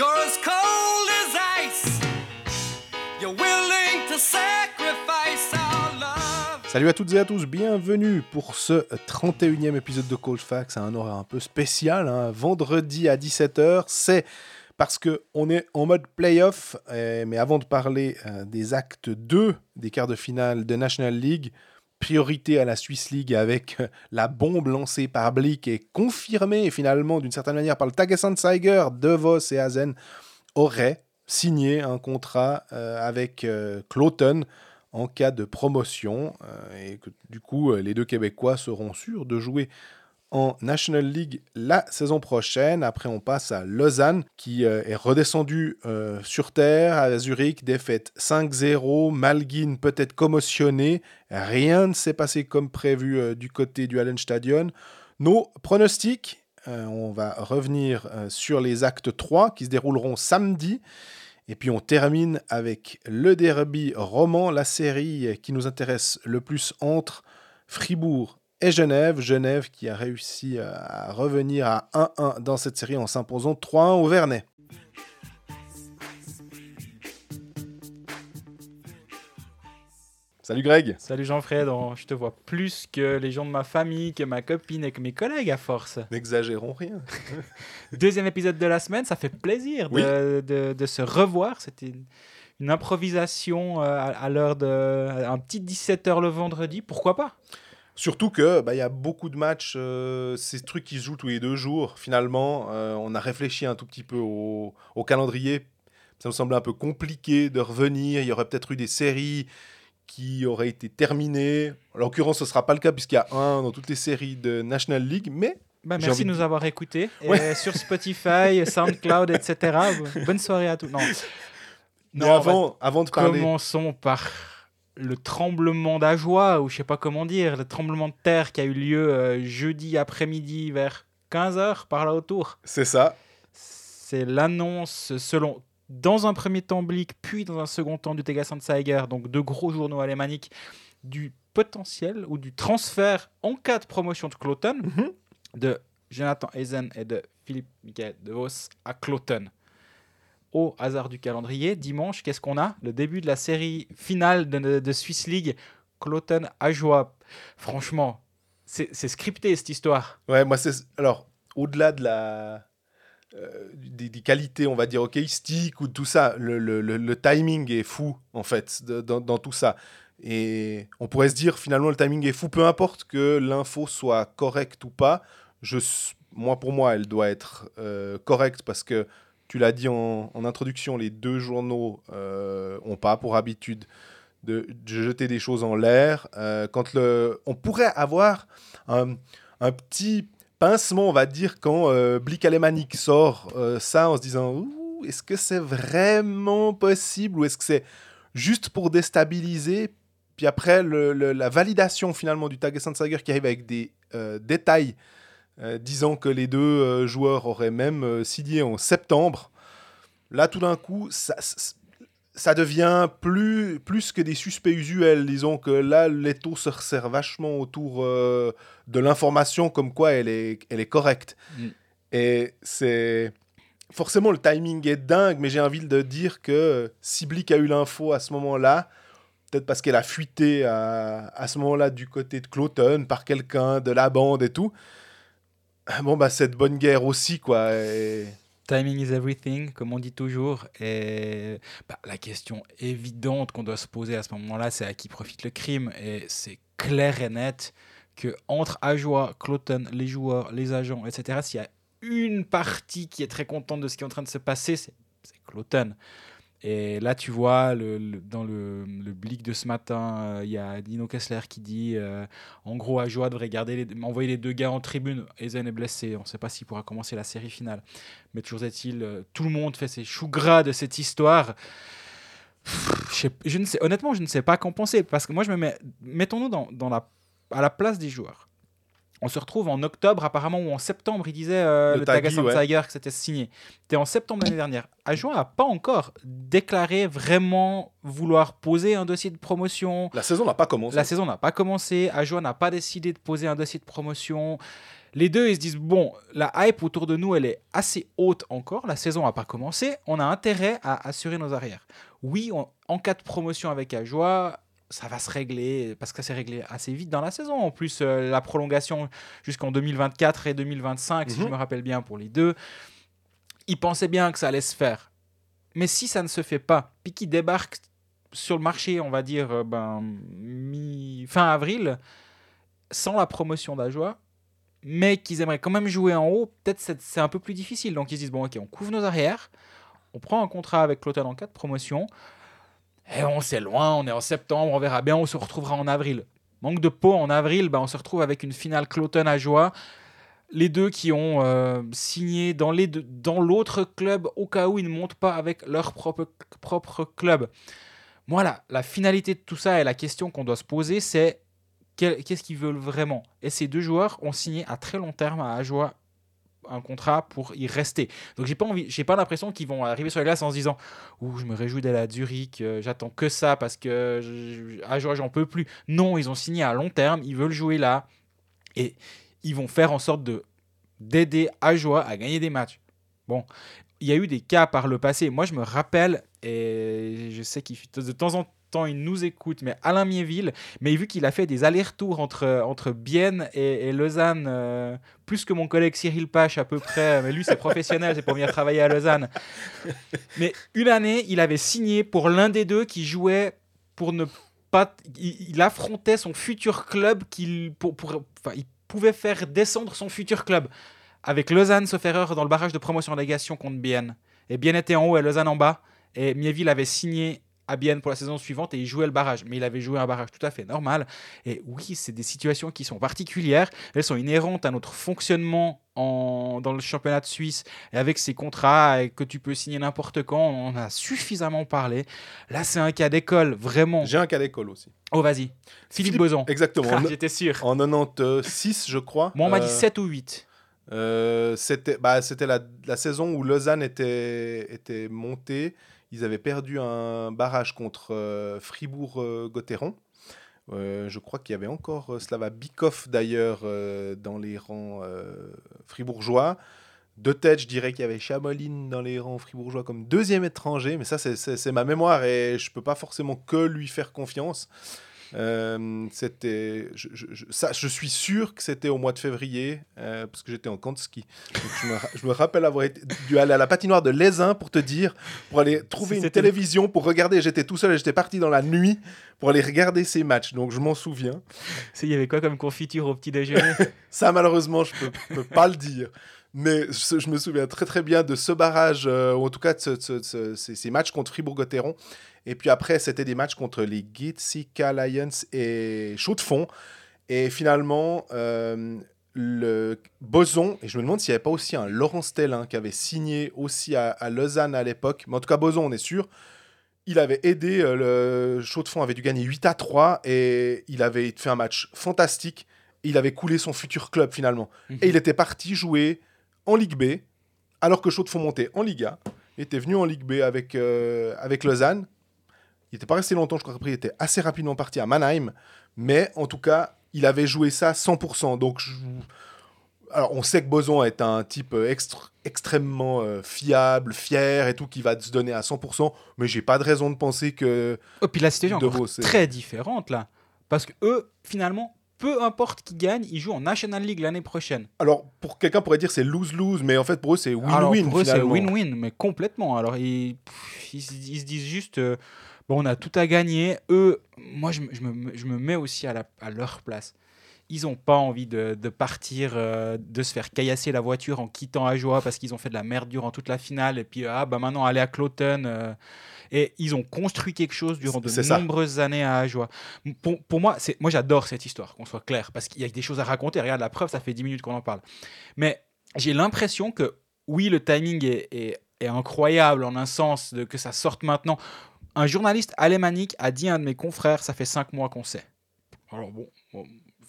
You're as cold as ice. You're willing to sacrifice our love. Salut à toutes et à tous, bienvenue pour ce 31e épisode de Cold Facts, un horaire un peu spécial, hein. vendredi à 17h, c'est parce qu'on est en mode playoff, euh, mais avant de parler euh, des actes 2 des quarts de finale de National League, priorité à la Swiss League avec euh, la bombe lancée par Blick et confirmée finalement d'une certaine manière par le Tagessanzeiger, De Vos et Hazen auraient signé un contrat avec Cloton en cas de promotion et que du coup les deux Québécois seront sûrs de jouer en National League la saison prochaine. Après, on passe à Lausanne, qui euh, est redescendu euh, sur terre à Zurich, défaite 5-0. Malguin peut-être commotionné. Rien ne s'est passé comme prévu euh, du côté du Hallenstadion. Nos pronostics, on va revenir sur les actes 3 qui se dérouleront samedi. Et puis on termine avec le derby roman, la série qui nous intéresse le plus entre Fribourg et Genève. Genève qui a réussi à revenir à 1-1 dans cette série en s'imposant 3-1 au Vernet. Salut Greg. Salut Jean-Fred, oh, je te vois plus que les gens de ma famille, que ma copine et que mes collègues à force. N'exagérons rien. Deuxième épisode de la semaine, ça fait plaisir de, de, de, se revoir. C'était une, improvisation euh, à, à l'heure de... un petit 17h le vendredi, pourquoi pas? Surtout que bah, y a beaucoup de matchs, euh, ces trucs qui se jouent tous les deux jours. Finalement, euh, on a réfléchi un tout petit peu au, calendrier. Ça nous semblait un peu compliqué de revenir. Il y aurait peut-être eu des séries qui auraient été terminées. En l'occurrence, ce ne sera pas le cas puisqu'il y a un dans toutes les séries de National League, mais bah, merci de nous avoir écoutés. sur Spotify, SoundCloud, etc. Bonne soirée à tous. Non. non avant, avant de parler. Commençons par le tremblement d'Ajoie, ou je sais pas comment dire, le tremblement de terre qui a eu lieu euh, jeudi après-midi vers 15h par là autour. C'est ça. C'est l'annonce selon dans un premier temps Blick, puis dans un second temps du Seiger, donc deux gros journaux alémaniques, du potentiel ou du transfert en cas de promotion de Cloton mhm. de Jonathan Eisen et de Philippe Michael de Vos à Cloton au hasard du calendrier, dimanche, qu'est-ce qu'on a? Le début de la série finale de, Swiss League, Cloton Ajoie. Franchement, c'est scripté cette histoire. Ouais, moi, c'est. Alors, au-delà de la. Euh, des, qualités, on va dire, hockeyistiques ou tout ça, le, timing est fou, en fait, dans, tout ça. Et on pourrait se dire, finalement, le timing est fou, peu importe que l'info soit correcte ou pas. Moi, pour moi, elle doit être euh, correcte parce que tu l'as dit en, introduction, les deux journaux n'ont euh, pas pour habitude de, jeter des choses en l'air. Euh, quand on pourrait avoir un, petit pincement, on va dire, quand euh, Blick Alemanic sort ça en se disant est-ce que c'est vraiment possible ou est-ce que c'est juste pour déstabiliser? Puis après, la validation finalement du Tagessanzeiger qui arrive avec des détails euh, disant que les deux euh, joueurs auraient même euh, signé en septembre. Là, tout d'un coup, ça, ça devient plus, plus que des suspects usuels. Disons que là, l'étau se resserre vachement autour de l'information comme quoi elle est, elle est correcte. Mm. Et c'est. Forcément, le timing est dingue, mais j'ai envie de dire que si Blick a eu l'info à ce moment-là, peut-être parce qu'elle a fuité à, à ce moment-là du côté de Cloton par quelqu'un de la bande et tout, Bon, bah, cette bonne guerre aussi, quoi. Timing is everything, comme on dit toujours. Et bah, la question évidente qu'on doit se poser à ce moment-là, c'est à qui profite le crime. Et c'est clair et net que entre Ajoie, Cloton, les joueurs, les agents, etc., s'il y a une partie qui est très contente de ce qui est en train de se passer, c'est Cloton. Et là, tu vois, dans le, blick de ce matin, euh, il y a Dino Kessler qui dit euh, en gros, Ajoa devrait garder les, envoyer les deux gars en tribune. Ezen est blessé, on ne sait pas s'il pourra commencer la série finale. Mais toujours est-il, euh, tout le monde fait ses choux gras de cette histoire. je, ne sais, honnêtement, je ne sais pas qu'en penser. Parce que moi, je me. Mettons-nous dans la, à la place des joueurs on se retrouve en octobre, apparemment, ou en septembre, il disait euh, le, le Tiger que c'était signé. C'était en septembre l'année dernière. Ajoa n'a pas encore déclaré vraiment vouloir poser un dossier de promotion. La saison n'a pas commencé. La saison n'a pas commencé. Ajoa n'a pas décidé de poser un dossier de promotion. Les deux, ils se disent bon, la hype autour de nous, elle est assez haute encore. La saison n'a pas commencé. On a intérêt à assurer nos arrières. Oui, on- en cas de promotion avec Ajoie, ça va se régler parce que ça s'est réglé assez vite dans la saison. En plus, euh, la prolongation jusqu'en 2024 et 2025, si je Mhm. me rappelle bien pour les deux, ils pensaient bien que ça allait se faire. Mais si ça ne se fait pas, puis qu'ils débarquent sur le marché, on va dire euh, ben, mi- fin avril, sans la promotion d'Ajoie, mais qu'ils aimeraient quand même jouer en haut, peut-être c'est un peu plus difficile. Donc ils se disent bon, ok, on couvre nos arrières, on prend un contrat avec Cloton en cas de promotion, et on c'est loin, on est en septembre, on verra bien, on se retrouvera en avril. Manque de peau en avril, ben, on se retrouve avec une finale Cloton à joie. Les deux qui ont euh, signé dans l'autre club au cas où ils ne montent pas avec leur propre, club. Moi, la, finalité de tout ça et la question qu'on doit se poser, c'est qu'est-ce qu'ils veulent vraiment? Et ces deux joueurs ont signé à très long terme à Ajoie un contrat pour y rester. Donc j'ai pas envie, j'ai pas l'impression qu'ils vont arriver sur la glace en se disant ouh je me réjouis d'aller à Zurich, euh, j'attends que ça parce que je- Ajoie j'en peux plus. Non, ils ont signé à long terme, ils veulent jouer là et ils vont faire en sorte de d'aider Ajoie à gagner des matchs. Bon, il y a eu des cas par le passé. Moi, je me rappelle, et je sais qu'il de temps en temps, il nous écoute, mais Alain Miéville, mais vu qu'il a fait des allers-retours entre, entre Bienne et, Lausanne, euh, plus que mon collègue Cyril Pache à peu près, mais lui, c'est professionnel, c'est pour venir travailler à Lausanne. Mais une année, il avait signé pour l'un des deux qui jouait pour ne pas. Il, affrontait son futur club qu'il pour, pour- enfin, il pouvait faire descendre son futur club. Avec Lausanne, sauf erreur, dans le barrage de promotion légation contre Bienne. Et Bienne était en haut et Lausanne en bas. Et Mieville avait signé à Bienne pour la saison suivante et il jouait le barrage. Mais il avait joué un barrage tout à fait normal. Et oui, c'est des situations qui sont particulières. Elles sont inhérentes à notre fonctionnement en, dans le championnat de Suisse. Et avec ces contrats et que tu peux signer n'importe quand, on en a suffisamment parlé. Là, c'est un cas d'école, vraiment. J'ai un cas d'école aussi. Oh, vas-y. Philippe, Philippe- Boson. Exactement. Ah, J'étais sûr. En 96, je crois. Moi, on m'a Euh, dit 7 ou 8. Euh, c'était bah, la, la saison où Lausanne était, était montée. Ils avaient perdu un barrage contre euh, Fribourg-Gotteron. Euh, je crois qu'il y avait encore euh, Slava Bikov d'ailleurs euh, dans les rangs euh, fribourgeois. De tête, je dirais qu'il y avait Chamoline dans les rangs fribourgeois comme deuxième étranger, mais ça, c'est- ma mémoire et je peux pas forcément que lui faire confiance. Euh, c'était, je, je- je- ça, je suis sûr que c'était au mois de février, euh, parce que j'étais en camp de ski. Donc je, me, ra- je me rappelle avoir été, dû aller à la patinoire de Lézin pour te dire, pour aller trouver une télévision pour regarder. J'étais tout seul et j'étais parti dans la nuit pour aller regarder ces matchs. Donc je m'en souviens. Il y avait quoi comme confiture au petit déjeuner? Ça, malheureusement, je peux, peux pas le dire. Mais je me souviens très très bien de ce barrage, euh, ou en tout cas de ce- ce- ce- ces, ces matchs contre Fribourg-Gotteron. Et puis après, c'était des matchs contre les Gitsika Lions et de Fonds. Et finalement, euh, le Boson, et je me demande s'il n'y avait pas aussi un Laurent Stellin qui avait signé aussi à, à Lausanne à l'époque, mais en tout cas, Boson, on est sûr. Il avait aidé, euh, le de avait dû gagner 8 à 3 et il avait fait un match fantastique. Il avait coulé son futur club finalement. Et il était parti jouer en Ligue B, alors que Chaux de Fonds montait en Liga. Il était venu en Ligue B avec, euh, avec Lausanne. Il n'était pas resté longtemps, je crois qu'après il était assez rapidement parti à Mannheim. Mais en tout cas, il avait joué ça 100%. Donc, je- alors on sait que Boson est un type euh, extr- extrêmement euh, fiable, fier et tout, qui va se donner à 100%. Mais j'ai pas de raison de penser que. Oh, puis la situation est très différente là. Parce que eux, finalement, peu importe qui gagne, ils jouent en National League l'année prochaine. Alors, pour quelqu'un pourrait dire c'est lose-lose, mais en fait pour eux c'est win-win. pour eux, c'est win-win, mais complètement. Alors, ils, pff, ils, se- ils se disent juste, euh, bon, on a tout à gagner. Eux, moi, je, me- je me, je me mets aussi à, la, à leur place. Ils n'ont pas envie de, de partir, euh, de se faire caillasser la voiture en quittant Ajoie parce qu'ils ont fait de la merde durant toute la finale. Et puis, ah, bah maintenant, aller à Cloton. euh, et ils ont construit quelque chose durant de ça. nombreuses années à Ajoie. Pour, pour moi, moi j'adore cette histoire, qu'on soit clair, parce qu'il y a des choses à raconter. Regarde, la preuve, ça fait 10 minutes qu'on en parle. Mais j'ai l'impression que, oui, le timing est, est- est incroyable en un sens de que ça sorte maintenant. Un journaliste alémanique a dit à un de mes confrères, ça fait 5 mois qu'on sait. Alors bon,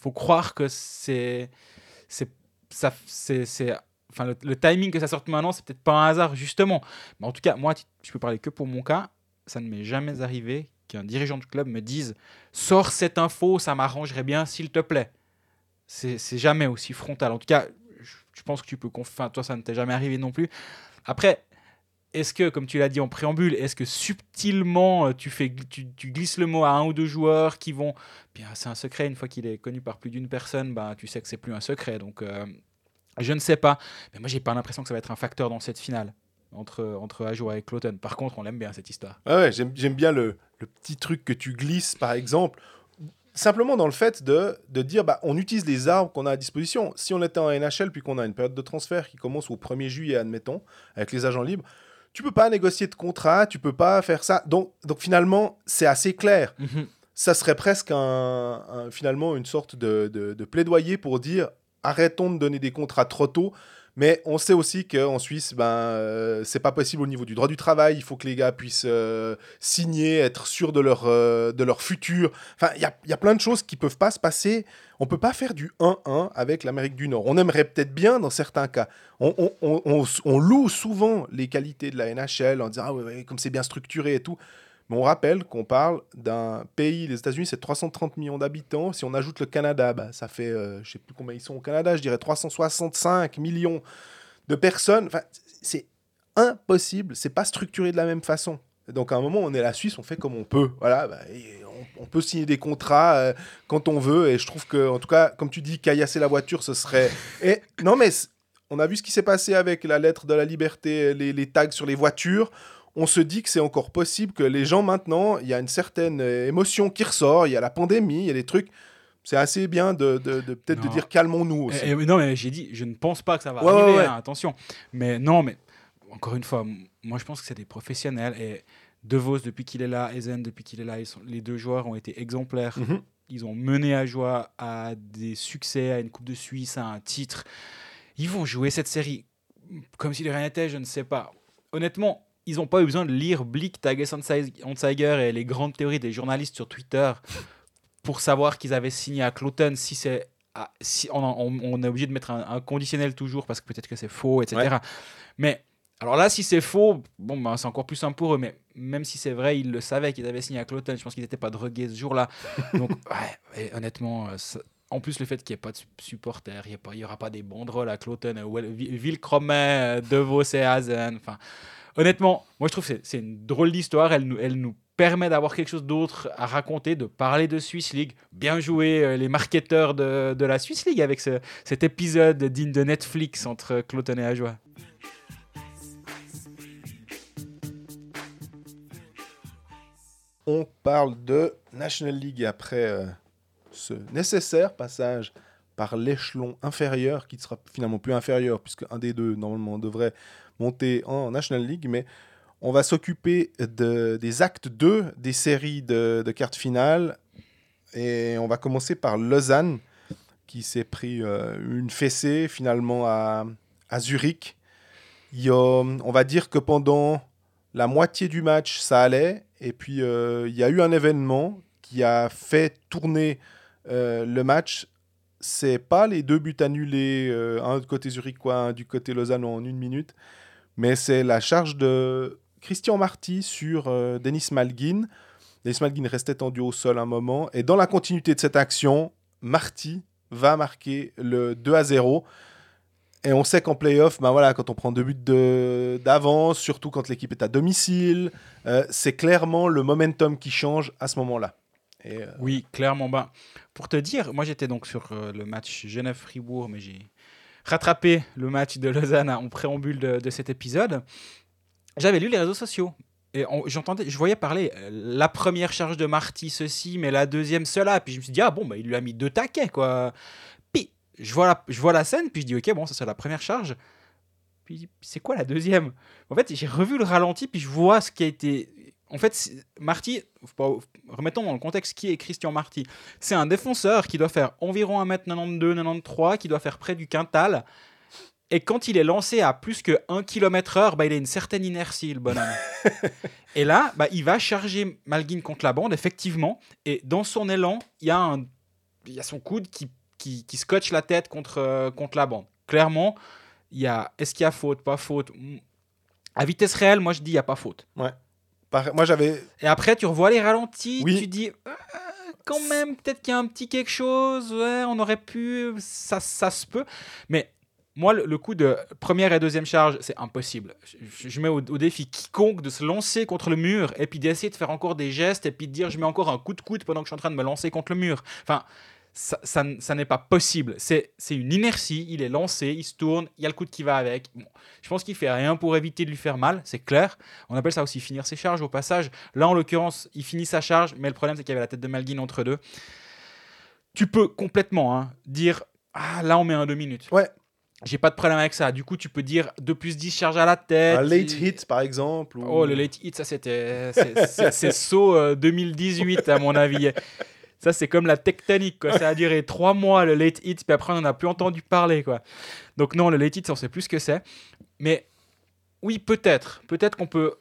faut croire que c'est... c'est ça, c'est, enfin, le, timing que ça sorte maintenant, c'est peut-être pas un hasard, justement. Mais en tout cas, moi, je peux parler que pour mon cas. Ça ne m'est jamais arrivé qu'un dirigeant de club me dise Sors cette info, ça m'arrangerait bien, s'il te plaît. C'est jamais aussi frontal. En tout cas, je, je pense que tu peux. conf- Enfin, toi, ça ne t'est jamais arrivé non plus. Après, est-ce que, comme tu l'as dit en préambule, est-ce que subtilement euh, tu, fais, tu, glisses le mot à un ou deux joueurs qui vont. Bien, c'est un secret. Une fois qu'il est connu par plus d'une personne, bah, tu sais que c'est plus un secret. Donc, euh, je ne sais pas. Mais moi, j'ai pas l'impression que ça va être un facteur dans cette finale entre, entre Ajoa et Cloton. Par contre, on l'aime bien cette histoire. Ouais, ouais, j'aime j'aime bien le, le petit truc que tu glisses, par exemple, simplement dans le fait de, de dire bah, on utilise les arbres qu'on a à disposition. Si on était en NHL puis qu'on a une période de transfert qui commence au 1er juillet, admettons, avec les agents libres, tu peux pas négocier de contrat, tu peux pas faire ça. Donc, donc finalement, c'est assez clair. Ça serait presque un, un- finalement une sorte de, de- de plaidoyer pour dire arrêtons de donner des contrats trop tôt. Mais on sait aussi qu'en Suisse, ben, euh, c'est pas possible au niveau du droit du travail. Il faut que les gars puissent euh, signer, être sûrs de leur, euh, de leur futur. Enfin, il y y a plein de choses qui peuvent pas se passer. On peut pas faire du 1-1 avec l'Amérique du Nord. On aimerait peut-être bien dans certains cas. On, loue souvent les qualités de la NHL en disant ah comme c'est bien structuré et tout. Mais on rappelle qu'on parle d'un pays, les États-Unis, c'est 330 millions d'habitants. Si on ajoute le Canada, bah, ça fait, euh, je sais plus combien ils sont au Canada, je dirais 365 millions de personnes. Enfin, c'est impossible, c'est pas structuré de la même façon. Donc à un moment, on est la Suisse, on fait comme on peut. Voilà, bah, on, on peut signer des contrats euh, quand on veut. Et je trouve que, en tout cas, comme tu dis, caillasser la voiture, ce serait. Et non, mais on a vu ce qui s'est passé avec la lettre de la liberté, les, les tags sur les voitures. On se dit que c'est encore possible que les gens maintenant, il y a une certaine euh, émotion qui ressort. Il y a la pandémie, il y a des trucs. C'est assez bien de, de- de- peut-être de dire calmons-nous aussi. Et- et- non, mais j'ai dit, je ne pense pas que ça va Ouais, arriver, ouais, hein, attention. Mais non, mais encore une fois, moi je pense que c'est des professionnels. Et De Vos, depuis qu'il est là, Ezen, depuis qu'il est là, ils sont- les deux joueurs ont été exemplaires. Mhm. Ils ont mené à joie à des succès, à une Coupe de Suisse, à un titre. Ils vont jouer cette série comme si de rien n'était, je ne sais pas. Honnêtement, ils n'ont pas eu besoin de lire Blick, Tages Anzeiger et les grandes théories des journalistes sur Twitter pour savoir qu'ils avaient signé à Cloton. Si c'est ah, si on, on- on est obligé de mettre un, un conditionnel toujours parce que peut-être que c'est faux, etc. Ouais. Mais alors là, si c'est faux, bon, ben, c'est encore plus simple pour eux. Mais même si c'est vrai, ils le savaient qu'ils avaient signé à Cloton. Je pense qu'ils n'étaient pas drogués ce jour-là. Donc, ouais, honnêtement, euh, ça- en plus, le fait qu'il n'y ait pas de su- supporters, il n'y aura pas des banderoles à Cloton, euh, Wel- Vi- Villecromet, euh, De Vos et Hazen. Enfin, honnêtement, moi je trouve que c'est- une drôle d'histoire. Elle nous, elle nous permet d'avoir quelque chose d'autre à raconter, de parler de Swiss League. Bien joué euh, les marketeurs de, de la Swiss League avec ce- cet épisode digne de Netflix entre Cloton et Ajoie. On parle de National League après euh, ce nécessaire passage par l'échelon inférieur, qui ne sera finalement plus inférieur, puisque un des deux, normalement, devrait monter en National League. Mais on va s'occuper de- des actes 2 des séries de, de cartes finales. Et on va commencer par Lausanne, qui s'est pris euh, une fessée finalement à, à Zurich. On va dire que pendant la moitié du match, ça allait. Et puis, euh, il y a eu un événement qui a fait tourner euh, le match. C'est pas les deux buts annulés, un du côté zurichois, un du côté Lausanne en une minute, mais c'est la charge de Christian Marty sur euh, Denis Malguin. Denis Malguin restait tendu au sol un moment. Et dans la continuité de cette action, Marty va marquer le 2 à 0. Et on sait qu'en playoff, ben voilà, quand on prend deux buts de- d'avance, surtout quand l'équipe est à domicile, euh, c'est clairement le momentum qui change à ce moment-là. Euh, Oui, clairement. Ben, pour te dire, moi j'étais donc sur le match Genève-Fribourg, mais j'ai rattrapé le match de Lausanne en préambule de, cet épisode. J'avais lu les réseaux sociaux. Et j'entendais, je voyais parler euh, la première charge de Marty, ceci, mais la deuxième, cela. Puis je me suis dit, ah bon, bah, il lui a mis deux taquets, quoi. Puis je vois la, je vois la scène, puis je dis, ok, bon, ça c'est la première charge. Puis c'est quoi la deuxième? En fait, j'ai revu le ralenti, puis je vois ce qui a été. En fait, Marty, remettons dans le contexte qui est Christian Marty? C'est un défenseur qui doit faire environ 1m92, 93, qui doit faire près du quintal. Et quand il est lancé à plus que 1 km/h, bah, il a une certaine inertie, le bonhomme. et là, bah, il va charger Malguin contre la bande, effectivement. Et dans son élan, il y a, un, il y a son coude qui, qui, qui scotche la tête contre, euh, contre la bande. Clairement, il y a, est-ce qu'il y a faute, pas faute Mm. À vitesse réelle, moi je dis il n'y a pas faute. Moi, j'avais. Et après, tu revois les ralentis, Oui. tu dis. Ah, quand même, peut-être qu'il y a un petit quelque chose, ouais, on aurait pu, ça, ça se peut. Mais moi, le, le coup de première et deuxième charge, c'est impossible. Je, je mets au, au défi quiconque de se lancer contre le mur et puis d'essayer de faire encore des gestes et puis de dire je mets encore un coup de coude pendant que je suis en train de me lancer contre le mur. Enfin, ça, ça, n'est pas possible. C'est une inertie. Il est lancé, il se tourne, il y a le coude qui va avec. Bon, je pense qu'il fait rien pour éviter de lui faire mal, c'est clair. On appelle ça aussi finir ses charges au passage. Là, en l'occurrence, il finit sa charge, mais le problème, c'est qu'il y avait la tête de Malguin entre deux. Tu peux complètement hein, dire Ah, là, on met un deux minutes. Ouais. J'ai pas de problème avec ça. Du coup, tu peux dire 2 plus 10 charges à la tête. Un late hit, par exemple. ou- Oh, le late hit, ça c'était. c'est- saut euh, 2018, à mon avis. Ça, c'est comme la tectonique, quoi. Ça a duré trois mois, le late hit, puis après, on n'en a plus entendu parler, quoi. Donc, non, le late hit, on sait plus ce que c'est. Mais oui, peut-être. Peut-être qu'on peut.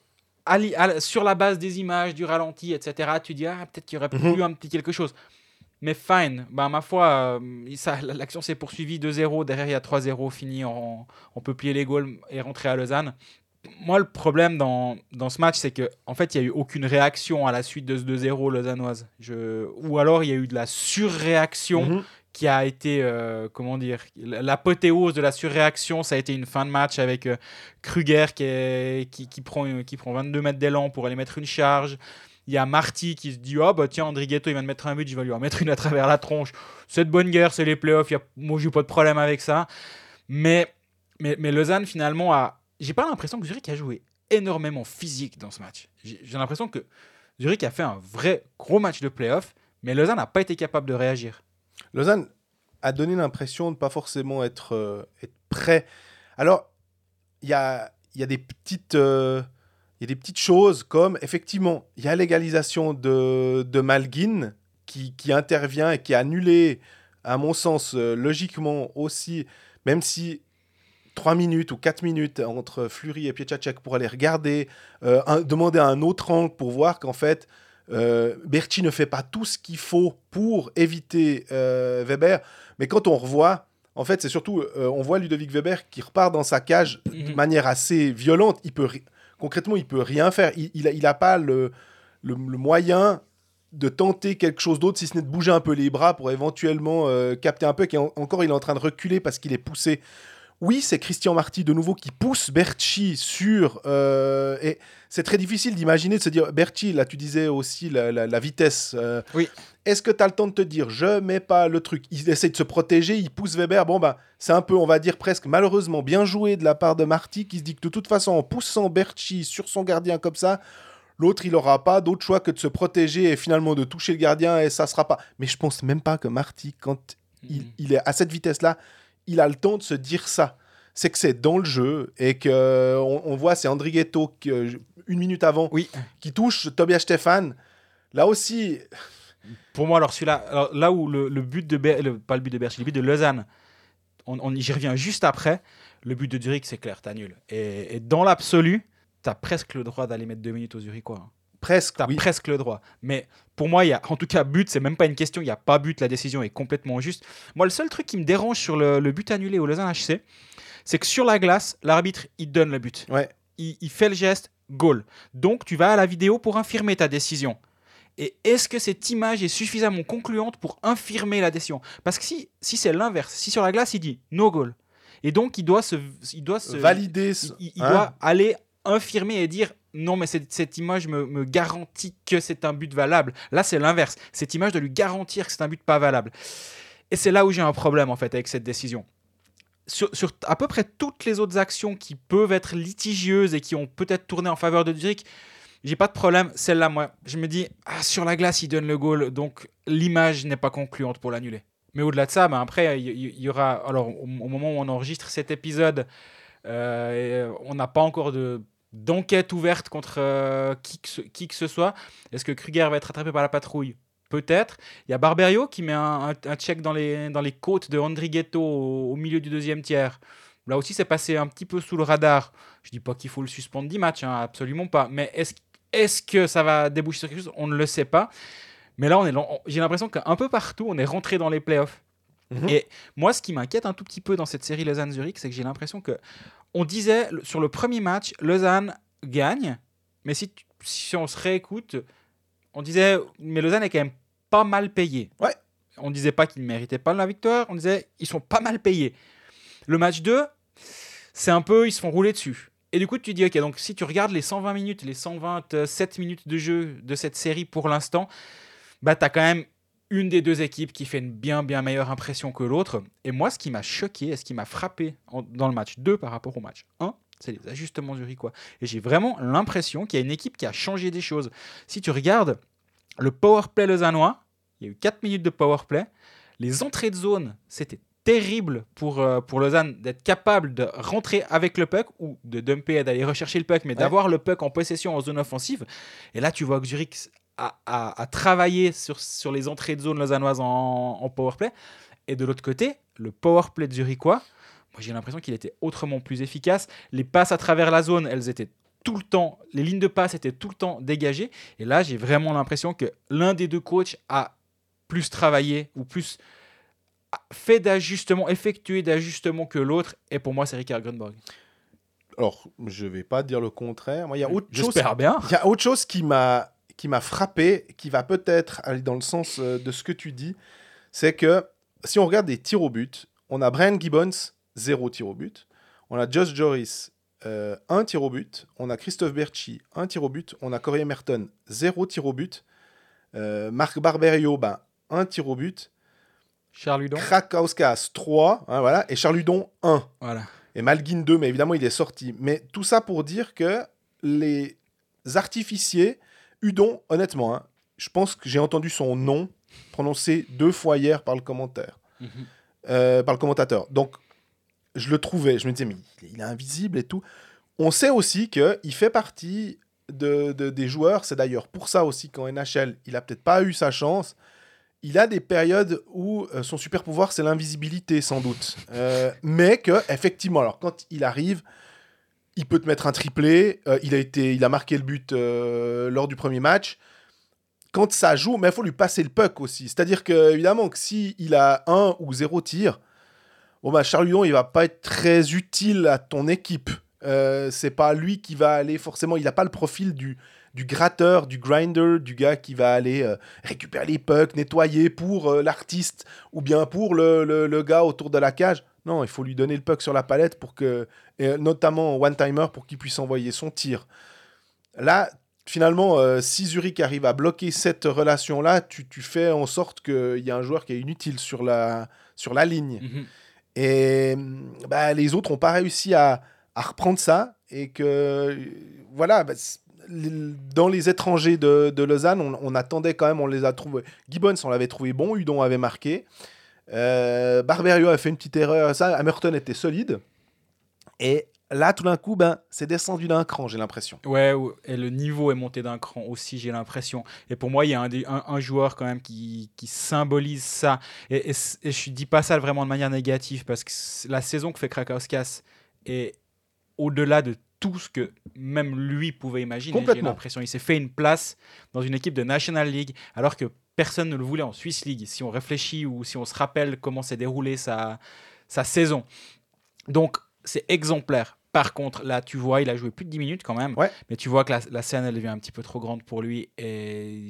sur la base des images, du ralenti, etc., tu dis, ah, peut-être qu'il y aurait Mhm. pu un petit quelque chose. Mais fine, bah, ma foi, euh, l'action s'est poursuivie 2-0. Derrière, il y a 3-0 fini. On, on peut plier les goals et rentrer à Lausanne. Moi, le problème dans, dans ce match, c'est que en fait, il n'y a eu aucune réaction à la suite de ce 2-0 lausannoise. Je... Ou alors, il y a eu de la surréaction Mhm. qui a été, euh, comment dire, l'apothéose de la surréaction, ça a été une fin de match avec euh, Kruger qui, est- qui, qui prend, qui prend 22 mètres d'élan pour aller mettre une charge. Il y a Marty qui se dit Oh, bah tiens, Andrighetto, il vient de mettre un but, je vais lui en mettre une à travers la tronche. C'est de bonne guerre, c'est les playoffs, il y a... moi, j'ai pas de problème avec ça. Mais, mais, mais Lausanne, finalement, a. J'ai pas l'impression que Zurich a joué énormément physique dans ce match. J'ai l'impression que Zurich a fait un vrai gros match de playoff, mais Lausanne n'a pas été capable de réagir. Lausanne a donné l'impression de ne pas forcément être, euh, prêt. Alors, il y a, il y, a des petites, euh, il y a des petites choses comme, effectivement, il y a l'égalisation de, de Malguin qui, intervient et qui a annulé, à mon sens, euh, logiquement aussi, même si 3 minutes ou 4 minutes entre Fleury et Pietchacek pour aller regarder, euh, un- demander un autre angle pour voir qu'en fait, euh, Berti ne fait pas tout ce qu'il faut pour éviter euh, Weber. Mais quand on revoit, en fait, c'est surtout, euh, on voit Ludovic Weber qui repart dans sa cage de Mhm. manière assez violente. Il peut, concrètement, il peut rien faire. Il, il, a, il a pas le, le, le moyen de tenter quelque chose d'autre, si ce n'est de bouger un peu les bras pour éventuellement euh, capter un peu. Et en- encore, il est en train de reculer parce qu'il est poussé. Oui, c'est Christian Marty de nouveau qui pousse Berchi sur. euh, et c'est très difficile d'imaginer, de se dire Berchi, là tu disais aussi la, la- la vitesse. euh, Oui. Est-ce que tu as le temps de te dire je mets pas le truc? Il essaie de se protéger, il pousse Weber. Bon, bah, c'est un peu, on va dire presque malheureusement bien joué de la part de Marty qui se dit que de toute façon, en poussant Berchi sur son gardien comme ça, L'autre, il n'aura pas d'autre choix que de se protéger et finalement de toucher le gardien et ça sera pas. Mais je pense même pas que Marty, quand il, il est à cette vitesse-là, il a le temps de se dire ça. C'est que c'est dans le jeu et que on, on voit c'est Andrighetto euh, une minute avant Oui. qui touche Tobias Stefan. Là aussi, Pour moi, alors celui-là, là où le, le but de Ber- le- pas le but de Berchi, le but de Lausanne, on, on j'y reviens juste après. Le but de Zurich, c'est clair, t'as nul. Et, et dans l'absolu, t'as presque le droit d'aller mettre deux minutes aux Zurichois. hein. Presque. T'as oui. presque le droit. Mais pour moi, il y a, en tout cas, but, c'est même pas une question. Il n'y a pas but. La décision est complètement juste. Moi, le seul truc qui me dérange sur le, le but annulé au Lausanne HC, c'est que sur la glace, l'arbitre, il donne le but. Ouais. Il, il fait le geste, goal. Donc, tu vas à la vidéo pour infirmer ta décision. Et est-ce que cette image est suffisamment concluante pour infirmer la décision? Parce que si, si c'est l'inverse, si sur la glace, il dit no goal, et donc il doit se, il doit se Valider. il, il hein? doit aller infirmer et dire non mais cette, image me, garantit que c'est un but valable. Là c'est l'inverse. Cette image doit lui garantir que c'est un but pas valable. Et c'est là où j'ai un problème en fait avec cette décision. Sur, à peu près toutes les autres actions qui peuvent être litigieuses et qui ont peut-être tourné en faveur de Zurich, j'ai pas de problème. Celle-là, moi, je me dis, ah, sur la glace, il donne le goal, donc l'image n'est pas concluante pour l'annuler. Mais au-delà de ça, ben après, il y, aura. Alors, au, moment où on enregistre cet épisode, euh, on n'a pas encore de d'enquête ouverte contre euh, qui, que ce, qui que ce soit. Est-ce que Kruger va être rattrapé par la patrouille? Peut-être. Il y a Barberio qui met un, un, un check dans les, dans les côtes de Andrighetto au, au milieu du deuxième tiers. Là aussi, c'est passé un petit peu sous le radar. Je dis pas qu'il faut le suspendre 10 matchs, hein, absolument pas. Mais est-ce est que ça va déboucher sur quelque chose? On ne le sait pas. Mais là, on est, j'ai l'impression qu'un peu partout, on est rentré dans les playoffs. Mhm. Et moi, ce qui m'inquiète un tout petit peu dans cette série Lausanne-Zurich, c'est que j'ai l'impression que on disait sur le premier match, Lausanne gagne, mais si, si on se réécoute, on disait, mais Lausanne est quand même pas mal payés. Ouais. On disait pas qu'ils ne méritaient pas la victoire, on disait ils sont pas mal payés. Le match 2, c'est un peu, ils se font rouler dessus. Et du coup, tu dis, ok, donc si tu regardes les 120 minutes, les 127 minutes de jeu de cette série pour l'instant, bah, tu as quand même une des deux équipes qui fait une bien, bien meilleure impression que l'autre. Et moi, ce qui m'a choqué et ce qui m'a frappé en- dans le match 2 par rapport au match 1, c'est les ajustements zurichois. Et j'ai vraiment l'impression qu'il y a une équipe qui a changé des choses. Si tu regardes le powerplay lausannois, il y a eu 4 minutes de powerplay. Les entrées de zone, c'était terrible pour, euh, pour Lausanne d'être capable de rentrer avec le puck ou de dumper et d'aller rechercher le puck, mais d'avoir le puck en possession en zone offensive. Et là, tu vois que Zurich a travaillé sur, sur les entrées de zone lausannoises en, en powerplay. Et de l'autre côté, le powerplay de Zurichois, moi j'ai l'impression qu'il était autrement plus efficace. Les passes à travers la zone, elles étaient tout le temps, les lignes de passe étaient tout le temps dégagées. Et là, j'ai vraiment l'impression que l'un des deux coachs a plus travaillé ou plus fait d'ajustements, effectué d'ajustements que l'autre. Et pour moi, c'est Ricard Grunborg. Alors, je vais pas dire le contraire. Moi, il y a autre chose. Bien. Il y a autre chose qui m'a qui m'a frappé, qui va peut-être aller dans le sens euh, de ce que tu dis, c'est que si on regarde des tirs au but, on a Brian Gibbons, zéro tir au but. On a Josh Joris, euh, un tir au but. On a Christophe Berchi, un tir au but. On a Corey Merton, zéro tir au but. Euh, Marc Barberio, ben, un tir au but. Charles Hudon. Krakauskas, 3, hein, voilà. Et Charludon, 1 Voilà. et Malguin 2, mais évidemment il est sorti. Mais tout ça pour dire que les artificiers, Udon, honnêtement, hein, je pense que j'ai entendu son nom prononcé deux fois hier par le commentaire, Mhm. euh, par le commentateur. Donc je le trouvais, je me disais mais il est invisible et tout. On sait aussi que il fait partie de, de- des joueurs. C'est d'ailleurs pour ça aussi qu'en NHL il a peut-être pas eu sa chance. Il a des périodes où euh, son super pouvoir c'est l'invisibilité sans doute, Euh, mais que effectivement alors quand il arrive il peut te mettre un triplé. euh, il, a été, il a marqué le but euh, lors du premier match. Quand ça joue, mais il faut lui passer le puck aussi. C'est-à-dire que, évidemment, s'il il a un ou zéro tir, bon bah, Charles Hudon, il va pas être très utile à ton équipe. Euh, c'est pas lui qui va aller forcément. Il n'a pas le profil du, du gratteur, du grinder, du gars qui va aller récupérer les pucks, nettoyer pour l'artiste ou bien pour le gars autour de la cage. Non, il faut lui donner le puck sur la palette pour que, et notamment en one-timer pour qu'il puisse envoyer son tir. Là, finalement, euh, si Zurich arrive à bloquer cette relation-là, tu, tu fais en sorte qu'il y a un joueur qui est inutile sur la, sur la ligne. Mhm. Et bah, les autres n'ont pas réussi à, à reprendre ça. Et que, euh, voilà, bah, dans les étrangers de, de Lausanne, on, on attendait quand même, on les a trouvés. Gibbons, on l'avait trouvé bon, Udon avait marqué. Euh, Barberio a fait une petite erreur, ça, Hamilton était solide. Et là, tout d'un coup, ben, c'est descendu d'un cran, j'ai l'impression. Ouais, ou- et le niveau est monté d'un cran aussi, j'ai l'impression. Et pour moi, il y a un, des- un, un joueur quand même qui, qui symbolise ça. Et, et, je dis pas ça vraiment de manière négative, parce que la saison que fait Krakauskas est au-delà de tout ce que même lui pouvait imaginer. J'ai Complètement. l'impression. Il s'est fait une place dans une équipe de National League, alors que personne ne le voulait en Swiss League, si on réfléchit ou si on se rappelle comment s'est déroulée sa, sa saison. Donc, c'est exemplaire. Par contre, là, tu vois, il a joué plus de 10 minutes quand même. Ouais. Mais tu vois que la, la scène, elle devient un petit peu trop grande pour lui. Et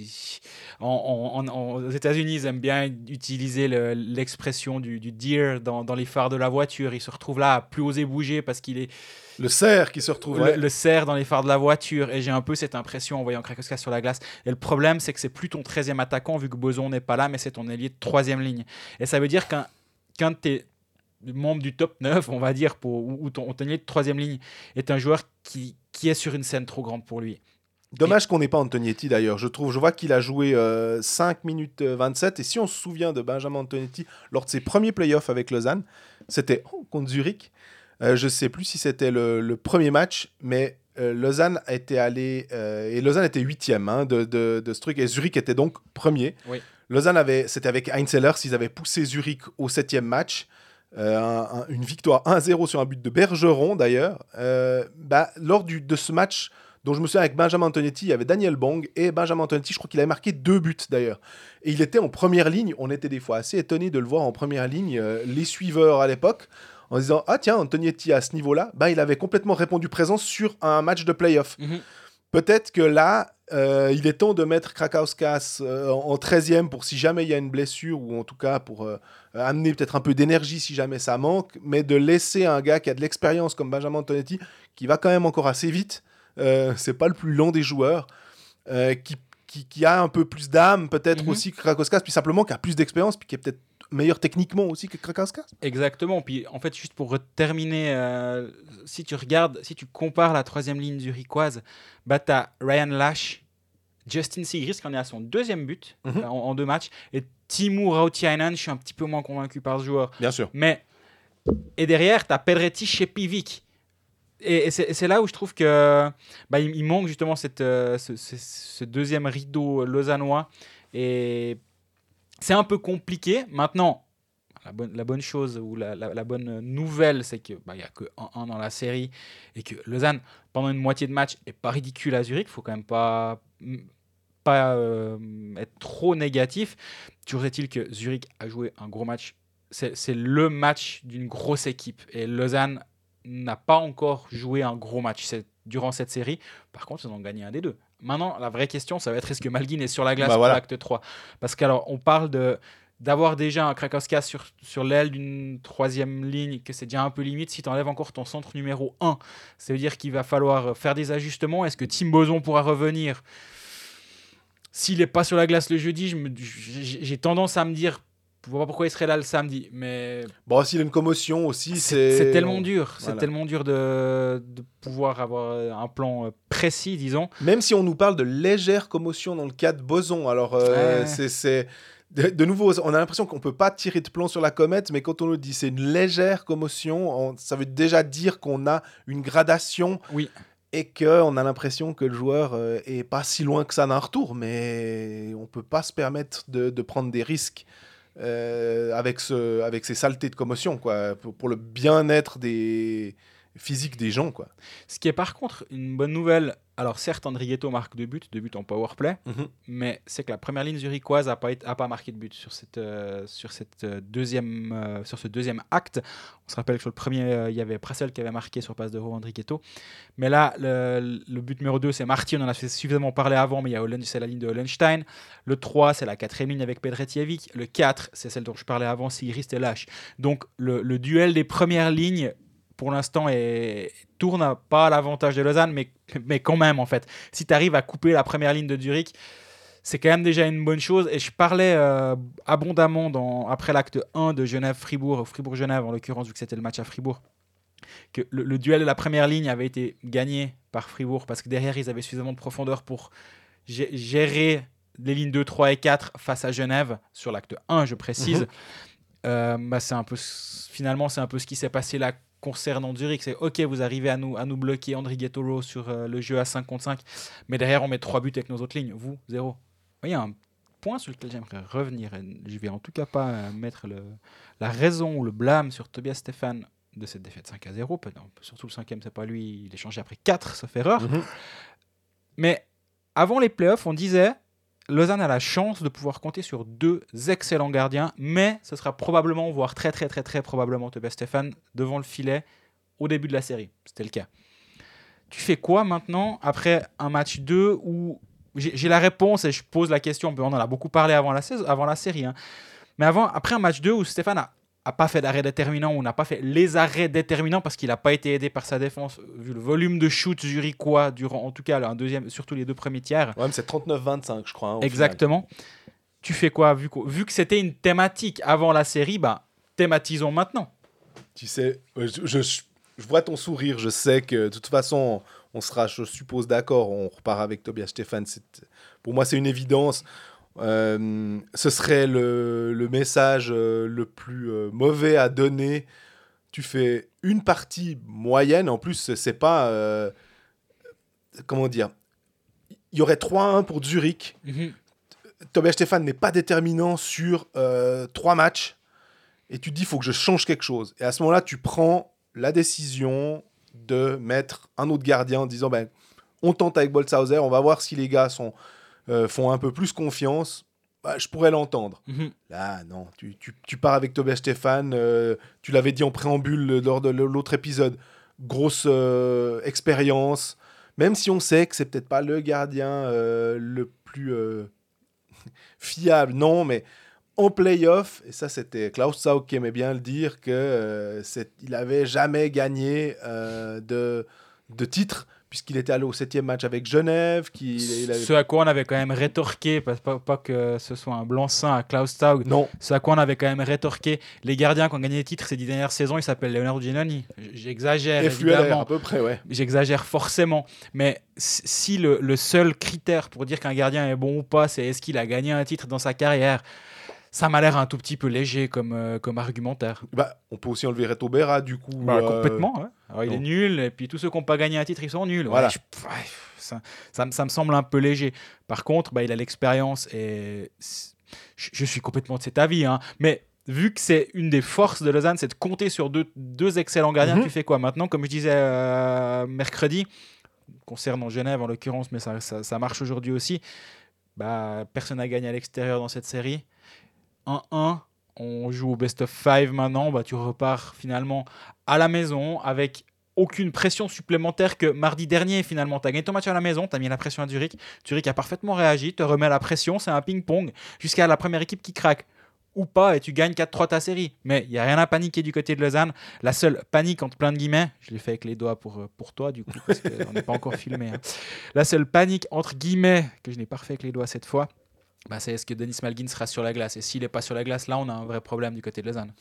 en- en- en- en- aux États-Unis, ils aiment bien utiliser le- l'expression du, du deer dans, dans les phares de la voiture. Il se retrouve là à plus oser bouger parce qu'il est Le cerf qui se retrouve. le, ouais. le cerf dans les phares de la voiture. Et j'ai un peu cette impression en voyant Krakowska sur la glace. Et le problème, c'est que c'est plus ton 13e attaquant vu que Boson n'est pas là, mais c'est ton ailier de troisième ligne. Et ça veut dire qu'un qu'un de tes membres du top 9, on va dire, pour, ou, ton, ton de troisième ligne, est un joueur qui, qui est sur une scène trop grande pour lui. Dommage qu'on n'ait pas Antonietti d'ailleurs. Je trouve, je vois qu'il a joué euh, 5 minutes euh, 27. Et si on se souvient de Benjamin Antonietti lors de ses premiers playoffs avec Lausanne, c'était oh, contre Zurich. Euh, je sais plus si c'était le, le premier match, mais euh, Lausanne était allé euh, et Lausanne était huitième hein, de, de, de ce truc et Zurich était donc premier. Oui. Lausanne avait, c'était avec Heinz Sellers, ils avaient poussé Zurich au septième match. Euh, un- un- une victoire 1-0 sur un but de Bergeron d'ailleurs. Euh, bah, lors du, de ce match dont je me souviens avec Benjamin Antonetti, il y avait Daniel Bong et Benjamin Antonetti, je crois qu'il avait marqué deux buts d'ailleurs. Et il était en première ligne, on était des fois assez étonnés de le voir en première ligne, euh, les suiveurs à l'époque, en disant Ah tiens, Antonetti à ce niveau-là, bah, il avait complètement répondu présent sur un match de playoff. Peut-être que là, euh, il est temps de mettre Krakauskas euh, en 13e pour si jamais il y a une blessure ou en tout cas pour euh, amener peut-être un peu d'énergie si jamais ça manque, mais de laisser un gars qui a de l'expérience comme Benjamin Antonetti, qui va quand même encore assez vite, euh, c'est pas le plus lent des joueurs, qui, qui, qui a un peu plus d'âme peut-être Mhm. aussi que Krakauskas, puis simplement qui a plus d'expérience, puis qui est peut-être meilleur techniquement aussi que Krakauskas. Exactement. Puis en fait, juste pour terminer, euh, si tu regardes, si tu compares la troisième ligne zurichoise, bah t'as Ryan Lash, Justin Sigris qui en est à son deuxième but Mhm. euh, en, en deux matchs, et Timur Rautiainen, je suis un petit peu moins convaincu par ce joueur. Bien sûr. Mais et derrière, t'as Pedretti chez Pivic. Et, c'est là où je trouve que bah, il, il manque justement cette, euh, ce, ce- ce deuxième rideau lausannois. Et c'est un peu compliqué. Maintenant, la bonne, chose ou la, bonne nouvelle, c'est qu'il n'y a que 1-1 dans la série et que Lausanne, pendant une moitié de match, est pas ridicule à Zurich. Il faut quand même pas, euh, être trop négatif. Toujours est-il que Zurich a joué un gros match. C'est le match d'une grosse équipe. Et Lausanne n'a pas encore joué un gros match durant cette série. Par contre, ils ont gagné un des deux. Maintenant, la vraie question, ça va être est-ce que Malguin est sur la glace Bah pour voilà. l'acte 3 Parce qu'alors, on parle de d'avoir déjà un Krakowska sur, sur l'aile d'une troisième ligne, que c'est déjà un peu limite si tu enlèves encore ton centre numéro 1. Ça veut dire qu'il va falloir faire des ajustements. Est-ce que Tim Boson pourra revenir? S'il n'est pas sur la glace le jeudi, j'ai tendance à me dire, je vois pas pourquoi il serait là le samedi. Mais Bon, s'il a une commotion aussi, c'est c'est. tellement dur. C'est tellement dur de, de pouvoir avoir un plan euh, précis, disons. Même si on nous parle de légère commotion dans le cas de Boson, alors euh, Ouais. c'est-. De, de nouveau, on a l'impression qu'on peut pas tirer de plan sur la comète, mais quand on nous dit c'est une légère commotion, on- ça veut déjà dire qu'on a une gradation Oui. et qu'on a l'impression que le joueur euh, est pas si loin que ça d'un retour, mais on peut pas se permettre de, de prendre des risques euh, avec, ce, avec ces saletés de commotion, quoi, pour, le bien-être des physiques des gens, quoi. Ce qui est par contre une bonne nouvelle. Alors certes, Andrietto marque deux buts, deux buts en power play, Mhm. mais c'est que la première ligne zurichoise n'a pas, été- a pas marqué de but sur, cette, euh, sur, cette euh, deuxième, euh, sur ce deuxième acte. On se rappelle que sur le premier, euh, il y avait Prassel qui avait marqué sur passe de Ro Andrietto. Mais là, le, le but numéro 2, c'est Marty, on en a fait suffisamment parlé avant, mais c'est la ligne de Hollenstein. Le 3, c'est la quatrième ligne avec Pedretjevic. Le 4, c'est celle dont je parlais avant, Sigrist et Lâche. Donc le, le duel des premières lignes, pour l'instant, est, tourne à- pas à l'avantage de Lausanne, mais, mais quand même, en fait. Si tu arrives à couper la première ligne de Zurich, c'est quand même déjà une bonne chose. Et je parlais euh, abondamment dans, après l'acte 1 de Genève-Fribourg, Fribourg-Genève en l'occurrence, vu que c'était le match à Fribourg, que le, le duel de la première ligne avait été gagné par Fribourg parce que derrière, ils avaient suffisamment de profondeur pour gé- gérer les lignes 2, 3 et 4 face à Genève, sur l'acte 1, je précise. Mhm. Euh, bah, c'est un peu, finalement, c'est un peu ce qui s'est passé là concernant Zurich. C'est OK, vous arrivez à nous, à nous bloquer André Guettolo sur euh, le jeu à 5 contre 5, mais derrière, on met 3 buts avec nos autres lignes. Vous, zéro. Il y a un point sur lequel j'aimerais revenir. Et je vais en tout cas pas euh, mettre le, la raison ou le blâme sur Tobias Stéphane de cette défaite 5 à 0. Peut- non, Surtout le cinquième, c'est pas lui. Il est changé après 4, sauf erreur. Mhm. Mais avant les playoffs, on disait Lausanne a la chance de pouvoir compter sur deux excellents gardiens, mais ce sera probablement, voire très très très très probablement Tobias Stéphane devant le filet au début de la série. C'était le cas. Tu fais quoi maintenant après un match 2 où j'ai la réponse et je pose la question, on en a beaucoup parlé avant la, saison, avant la série, hein. mais après un match 2 où Stéphane a, a pas fait d'arrêt déterminant ou n'a pas fait les arrêts déterminants parce qu'il n'a pas été aidé par sa défense vu le volume de shoot zurichois durant en tout cas un deuxième surtout les deux premiers tiers Ouais, c'est 39-25, je crois. hein, exactement tu fais quoi vu, que c'était une thématique avant la série bah thématisons maintenant Tu sais, euh, je, je- je vois ton sourire, je sais que de toute façon, on sera, je suppose, d'accord, on repart avec Tobias Stéphane. Pour moi, c'est une évidence. Euh, ce serait le, le message euh, le plus euh, mauvais à donner. Tu fais une partie moyenne, en plus, c'est pas. comment dire Il y aurait 3-1 pour Zurich. Tobias Stéphane n'est pas déterminant sur euh, trois matchs et tu te dis il faut que je change quelque chose. Et à ce moment-là, tu prends la décision de mettre un autre gardien en disant ben, on tente avec Boltzhauser, on va voir si les gars sont, euh, font un peu plus confiance. Bah, je pourrais l'entendre. Mhm. Là, non, tu, tu- tu pars avec Tobias Stéphane, euh, tu l'avais dit en préambule lors de l'autre épisode, grosse euh, expérience, Même si on sait que c'est peut-être pas le gardien euh, le plus euh, fiable, non, mais en playoff, et ça c'était Klaus Saug qui aimait bien le dire, que euh, il avait jamais gagné euh, de, de titre, puisqu'il était allé au septième match avec Genève, qu'il il avait- Ce à quoi on avait quand même rétorqué, pas, pas, pas que ce soit un blanc-seing à Klaus Taug, Non, ce à quoi on avait quand même rétorqué, les gardiens qui ont gagné des titres ces dix dernières saisons, ils s'appellent Leonardo Giannoni. J'exagère, évidemment. à peu près, ouais. J'exagère forcément, mais si si le, le seul critère pour dire qu'un gardien est bon ou pas, c'est est-ce qu'il a gagné un titre dans sa carrière, ça m'a l'air un tout petit peu léger comme, euh, comme argumentaire. Bah, on peut aussi enlever Reto Berra, du coup. Bah, euh, complètement, ouais. Alors, il est nul, et puis tous ceux qui n'ont pas gagné un titre, ils sont nuls. Ouais, Voilà. je- ouais, ça, ça, me- ça me semble un peu léger. Par contre, bah, il a l'expérience et je, je suis complètement de cet avis. hein. Mais vu que c'est une des forces de Lausanne, c'est de compter sur deux, deux excellents gardiens, Mhm. tu fais quoi? Maintenant Comme je disais euh, mercredi, concernant Genève en l'occurrence, mais ça, ça, ça marche aujourd'hui aussi, bah, personne n'a gagné à l'extérieur dans cette série. 1-1, on joue au best of 5 maintenant, bah, tu repars finalement à la maison avec aucune pression supplémentaire que mardi dernier finalement. Tu gagné ton match à la maison, tu mis la pression à Zurich. Zurich a parfaitement réagi, te remet la pression, c'est un ping-pong jusqu'à la première équipe qui craque. Ou pas, et tu gagnes 4-3 ta série. Mais il n'y a rien à paniquer du côté de Lausanne. La seule panique, entre plein de guillemets, je l'ai fait avec les doigts pour, euh, toi du coup, parce qu'on n'est pas encore filmé. hein. La seule panique, entre guillemets, que je n'ai pas refait avec les doigts cette fois, bah, c'est est-ce que Denis Malgin sera sur la glace. Et s'il n'est pas sur la glace, là, on a un vrai problème du côté de Lausanne.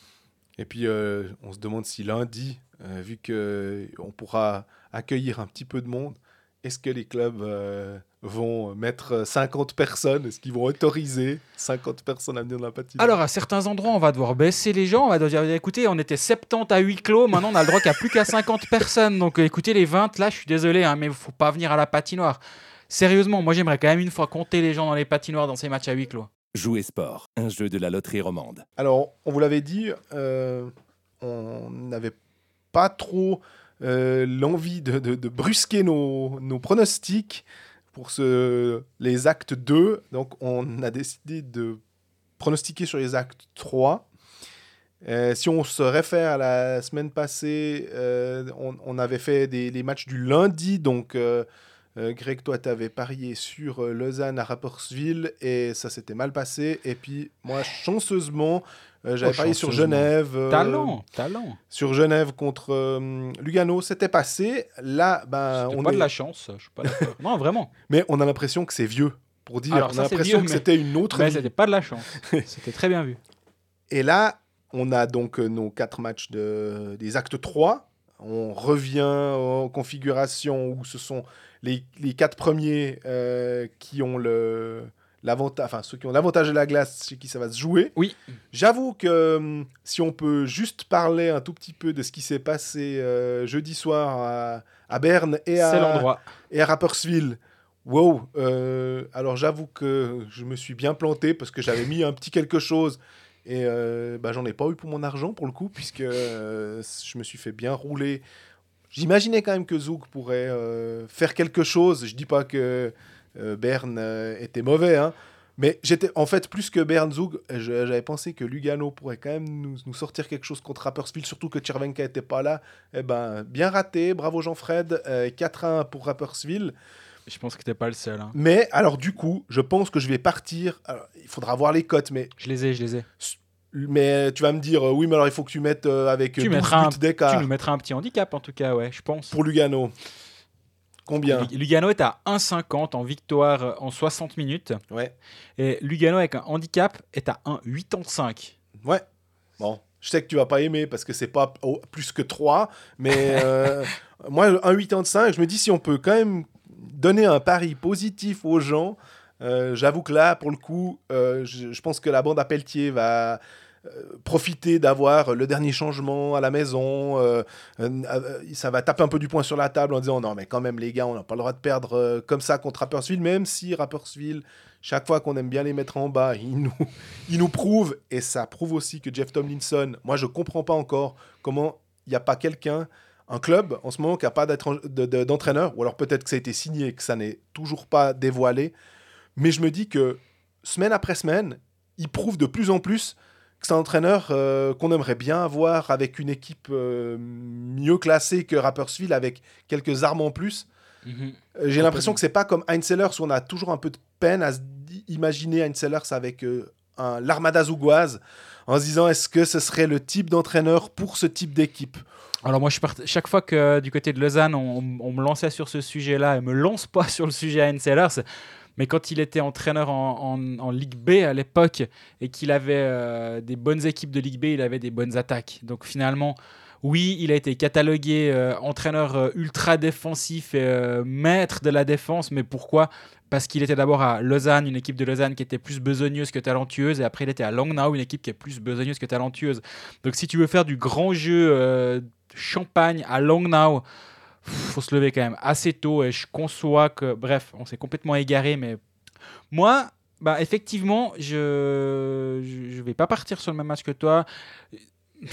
Et puis, euh, on se demande si lundi, euh, vu qu'on pourra accueillir un petit peu de monde, est-ce que les clubs euh, vont mettre 50 personnes? Est-ce qu'ils vont autoriser 50 personnes à venir dans la patinoire? Alors, à certains endroits, on va devoir baisser les gens. On va devoir dire écoutez, on était 70 à huis clos. Maintenant, on a le droit a plus qu'à 50 personnes. Donc, euh, écoutez, les 20, là, je suis désolé, hein, mais il ne faut pas venir à la patinoire. Sérieusement, moi, j'aimerais quand même une fois compter les gens dans les patinoires dans ces matchs à huis clos. Jouer sport, un jeu de la loterie romande. Alors, on vous l'avait dit, euh, on n'avait pas trop euh, l'envie de, de- de brusquer nos, nos pronostics pour ce, les actes 2. Donc, on a décidé de pronostiquer sur les actes 3. Euh, si on se réfère à la semaine passée, euh, on, on avait fait des, les matchs du lundi. Donc, euh, Greg, toi, tu avais parié sur euh, Lausanne à Rapperswil et ça s'était mal passé. Et puis, moi, chanceusement, euh, j'avais Oh, parié sur. Genève. Talent, talent. Sur Genève contre Lugano, c'était passé. Là, ben, on pas est- de la chance, je suis pas d'accord. non, vraiment. Mais on a l'impression que c'est vieux. Pour dire, Alors, on a l'impression que c'était une autre Mais c'était pas de la chance. C'était très bien vu. Et là, on a donc nos quatre matchs de, des actes 3. On revient en configuration où ce sont les, les quatre premiers euh, qui ont le l'avantage, enfin ceux qui ont l'avantage de la glace, chez qui ça va se jouer. Oui. J'avoue que hum, si on peut juste parler un tout petit peu de ce qui s'est passé euh, jeudi soir à, à Berne et à, et à Rapperswil. Wow. euh, alors j'avoue que je me suis bien planté parce que j'avais mis un petit quelque chose et euh, bah, j'en ai pas eu pour mon argent pour le coup puisque euh, je me suis fait bien rouler. J'imaginais quand même que Zouk pourrait euh, faire quelque chose. Je dis pas que euh, Berne était mauvais, hein, mais j'étais en fait plus que je- j'avais pensé que Lugano pourrait quand même nous, nous sortir quelque chose contre Rapperswil, surtout que Tchervenka était pas là. Eh ben, bien raté, bravo Jean-Fred, euh, 4-1 pour Rapperswil. Je pense que t'es pas le seul. hein. Mais alors du coup, je pense que je vais partir. Alors, il faudra voir les cotes, mais, Je les ai, je les ai. mais tu vas me dire, euh, oui, mais alors il faut que tu mettes euh, avec Tu 12 mettras un- buts d'écart Tu nous mettras un petit handicap en tout cas, ouais, je pense. pour Lugano. Combien Lug- Lugano est à 1,50 en victoire euh, en 60 minutes. Ouais. Et Lugano avec un handicap est à 1,85. Ouais. Bon, je sais que tu vas pas aimer parce que c'est pas oh, plus que 3, mais euh, moi, 1,85, je me dis si on peut quand même donner un pari positif aux gens, euh, j'avoue que là, pour le coup, euh, je, pense que la bande à Pelletier va euh, profiter d'avoir le dernier changement à la maison. ça va taper un peu du poing sur la table en disant non, mais quand même, les gars, on n'a pas le droit de perdre comme ça contre Rapperswil, même si Rapperswil, chaque fois qu'on aime bien les mettre en bas, ils nous, ils nous prouvent, et ça prouve aussi que Jeff Tomlinson, moi je comprends pas encore comment il n'y a pas quelqu'un, un club en ce moment qui n'a pas d'entraîneur, ou alors peut-être que ça a été signé et que ça n'est toujours pas dévoilé, mais je me dis que semaine après semaine, il prouve de plus en plus que c'est un entraîneur euh, qu'on aimerait bien avoir avec une équipe euh, mieux classée que Rapperswil, avec quelques armes en plus. Mhm. Euh, J'ai l'impression que c'est pas comme Heinz où on a toujours un peu de peine à imaginer Heinz avec euh, l'armada zougoise en se disant est-ce que ce serait le type d'entraîneur pour ce type d'équipe? Alors moi, chaque fois que euh, du côté de Lausanne, on, me lançait sur ce sujet-là et me lance pas sur le sujet Heinz Sellers, mais quand il était entraîneur en, en- en Ligue B à l'époque et qu'il avait euh, des bonnes équipes de Ligue B, il avait des bonnes attaques. Donc finalement, oui, il a été catalogué euh, entraîneur euh, ultra défensif et euh, maître de la défense, mais pourquoi? Parce qu'il était d'abord à Lausanne, une équipe de Lausanne qui était plus besogneuse que talentueuse, et après il était à Langnau, une équipe qui est plus besogneuse que talentueuse. Donc si tu veux faire du grand jeu champagne à Langnau, faut se lever quand même assez tôt et je conçois que, bref, on s'est complètement égaré, mais moi, bah effectivement, je je vais pas partir sur le même match que toi.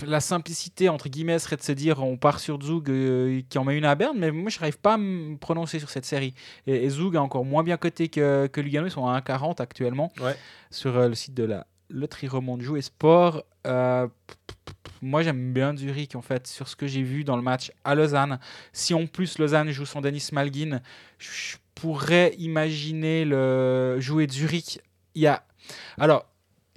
La simplicité, entre guillemets, serait de se dire on part sur Zug euh, qui en met une à Berne, mais moi je n'arrive pas à me prononcer sur cette série. Et, et Zug est encore moins bien coté que, que Lugano, ils sont à 1,40 actuellement Ouais. sur euh, le site de la loterie romande Jouer Sport. Euh, moi j'aime bien Zurich en fait, sur ce que j'ai vu dans le match à Lausanne. Si en plus Lausanne joue sans Denis Malgin, je pourrais imaginer le jouer Zurich. Il y a. Alors,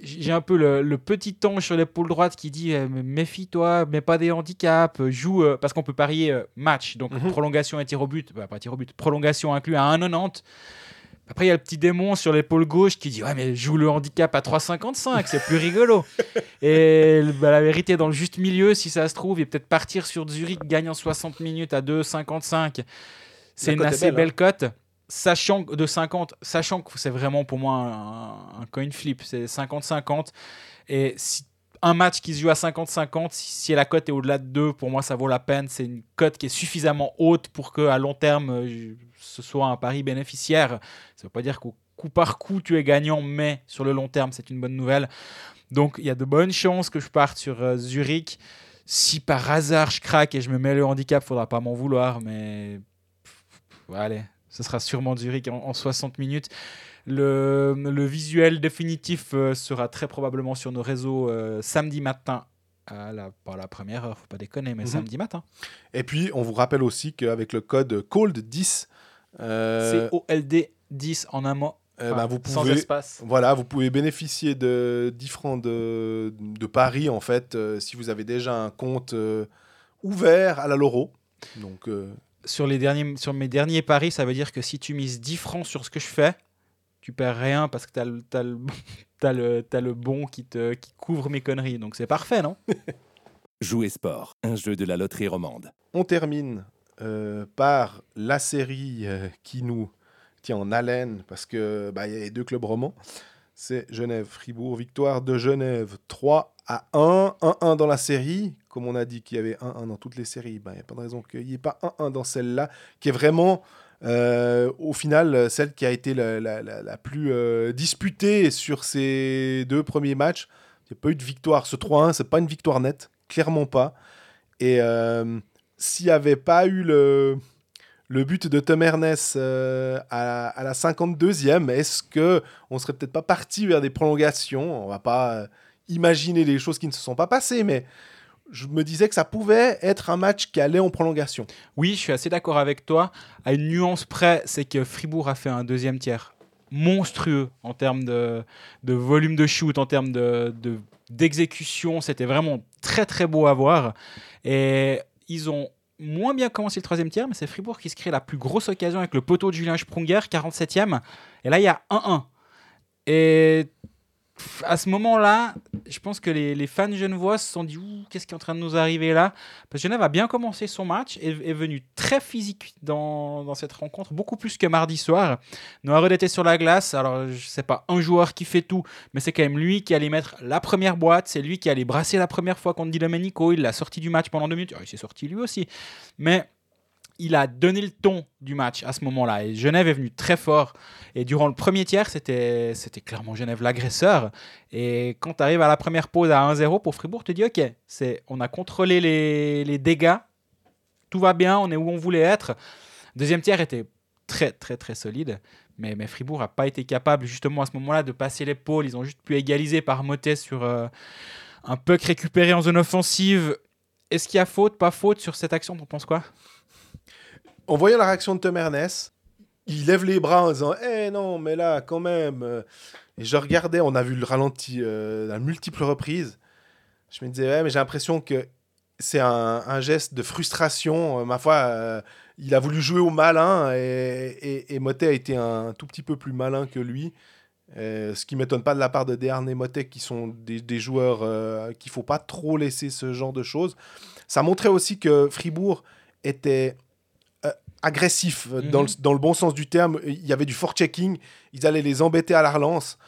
j'ai un peu le, le petit ange sur l'épaule droite qui dit euh, méfie-toi, mets pas des handicaps, joue euh, parce qu'on peut parier euh, match, donc Mhm. prolongation et tir au but, bah, pas tir au but, prolongation inclus à 1,90. Après, il y a le petit démon sur l'épaule gauche qui dit Ouais, mais joue le handicap à 3,55, c'est plus rigolo. Et bah, la vérité est dans le juste milieu, si ça se trouve, et peut-être partir sur Zurich gagnant 60 minutes à 2,55. C'est une assez belle, hein. belle cote. Sachant de 50, sachant que c'est vraiment pour moi un, coin flip, c'est 50-50. Et si un match qui se joue à 50-50, si, la cote est au-delà de 2, pour moi ça vaut la peine. C'est une cote qui est suffisamment haute pour que à long terme euh, ce soit un pari bénéficiaire. Ça ne veut pas dire qu'au coup par coup tu es gagnant, mais sur le long terme c'est une bonne nouvelle. Donc il y a de bonnes chances que je parte sur euh, Zurich. Si par hasard je craque et je me mets le handicap, faudra pas m'en vouloir, mais allez, ce sera sûrement Zurich en, en 60 minutes. Le, le visuel définitif euh, sera très probablement sur nos réseaux euh, samedi matin. À la, pas la première heure, faut pas déconner, mais Mhm. samedi matin. Et puis, on vous rappelle aussi qu'avec le code COLD10, euh, C'est OLD 10 en un mot. euh, bah, vous sans pouvez espace. Voilà, vous pouvez bénéficier de différents de, de paris en fait euh, si vous avez déjà un compte ouvert à la Loro. Donc Sur, les derniers, sur mes derniers paris, ça veut dire que si tu mises 10 francs sur ce que je fais, tu perds rien parce que tu as, le, t'as le, t'as le, t'as le bon qui, te, qui couvre mes conneries. Donc c'est parfait, non? Jouer sport, un jeu de la loterie romande. on termine euh, par la série euh, qui nous tient en haleine parce que bah, il y a les deux clubs romans. C'est Genève-Fribourg, victoire de Genève 3 à 1, 1-1 dans la série. Comme on a dit qu'il y avait 1-1 dans toutes les séries, bah, il n'y a pas de raison qu'il n'y ait pas 1-1 dans celle-là, qui est vraiment euh, au final celle qui a été la, la- la- plus euh, disputée sur ces deux premiers matchs. Il n'y a pas eu de victoire. Ce 3-1, c'est pas une victoire nette, clairement pas. Et euh, s'il n'y avait pas eu le, le but de Tom Ernest à, à la 52e, est-ce que on serait peut-être pas parti vers des prolongations? On va pas imaginer les choses qui ne se sont pas passées, mais je me disais que ça pouvait être un match qui allait en prolongation. Oui, je suis assez d'accord avec toi. À une nuance près, c'est que Fribourg a fait un deuxième tiers monstrueux en termes de, volume de shoot, en termes de, de- d'exécution. C'était vraiment très très beau à voir. Et ils ont moins bien commencé le troisième tiers, mais c'est Fribourg qui se crée la plus grosse occasion avec le poteau de Julien Sprunger, 47e. Et là, il y a 1-1. Et à ce moment-là, je pense que les, fans genevois se sont dit qu'est-ce qui est en train de nous arriver là? Parce que Genève a bien commencé son match et est venu très physique dans, cette rencontre, beaucoup plus que mardi soir. Noirod était sur la glace, alors je sais pas un joueur qui fait tout, mais c'est quand même lui qui allait mettre la première boîte, c'est lui qui allait brasser la première fois contre Di Domenico, il l'a sorti du match pendant deux minutes, Alors, il s'est sorti lui aussi, mais il a donné le ton du match à ce moment-là. Et Genève est venu très fort. Et durant le premier tiers, c'était, clairement Genève l'agresseur. Et quand tu arrives à la première pause à 1-0 pour Fribourg, tu dis Ok, on a contrôlé les, les dégâts. Tout va bien, on est où on voulait être. Deuxième tiers était très, très, très solide. Mais, mais Fribourg n'a pas été capable, justement, à ce moment-là, de passer l'épaule. Ils ont juste pu égaliser par Motet sur euh, un puck récupéré en zone offensive. Est-ce qu'il y a faute, pas faute sur cette action? T'en penses quoi? En voyant la réaction de Tom Ernest, il lève les bras en disant Eh non, mais là, quand même. Et je regardais, on a vu le ralenti euh, à multiples reprises. Je me disais Ouais, mais j'ai l'impression que c'est un, geste de frustration. Euh, ma foi, euh, il a voulu jouer au malin et, et, et Motet a été un tout petit peu plus malin que lui. Ce qui m'étonne pas de la part de Dearne et Motet, qui sont des, des joueurs euh, qu'il faut pas trop laisser ce genre de choses. Ça montrait aussi que Fribourg était euh, agressif euh, dans, le, dans le bon sens du terme. Il y avait du fort-checking. Ils allaient les embêter à la relance.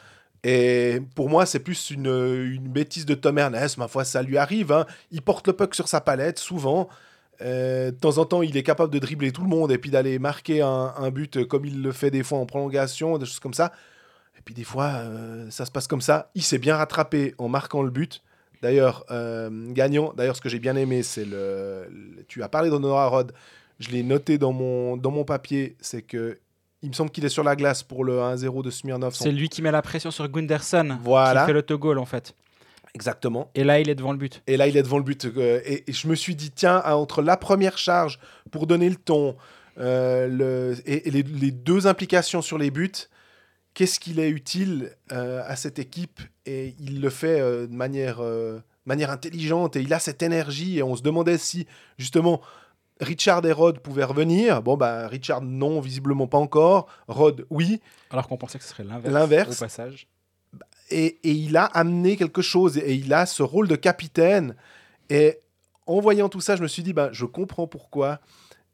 Et pour moi, c'est plus une, une bêtise de Tom Ernest. Ma foi, ça lui arrive. hein. Il porte le puck sur sa palette, souvent. Euh, de temps en temps, il est capable de dribbler tout le monde et puis d'aller marquer un, un but comme il le fait des fois en prolongation, des choses comme ça. Et puis des fois, euh, ça se passe comme ça. Il s'est bien rattrapé en marquant le but. D'ailleurs, euh, gagnant. D'ailleurs, ce que j'ai bien aimé, c'est le, le- Tu as parlé d'Honora Rod. Je l'ai noté dans mon, dans mon papier. C'est que il me semble qu'il est sur la glace pour le 1-0 de Smirnov. C'est lui qui met la pression sur Gunderson, Voilà. qui fait l'autogol en fait. Exactement. Et là, il est devant le but. Et là, il est devant le but. euh, et, et je me suis dit, tiens, entre la première charge pour donner le ton euh, le, et, et les, les deux implications sur les buts, qu'est-ce qu'il est utile euh, à cette équipe? Et il le fait euh, de manière, manière intelligente et il a cette énergie. Et on se demandait si, justement, Richard et Rod pouvaient revenir. Bon, bah, Richard, non, visiblement pas encore. Rod, oui. Alors qu'on pensait que ce serait l'inverse. L'inverse. Au passage. et, et il a amené quelque chose et il a ce rôle de capitaine. Et en voyant tout ça, je me suis dit, bah, je comprends pourquoi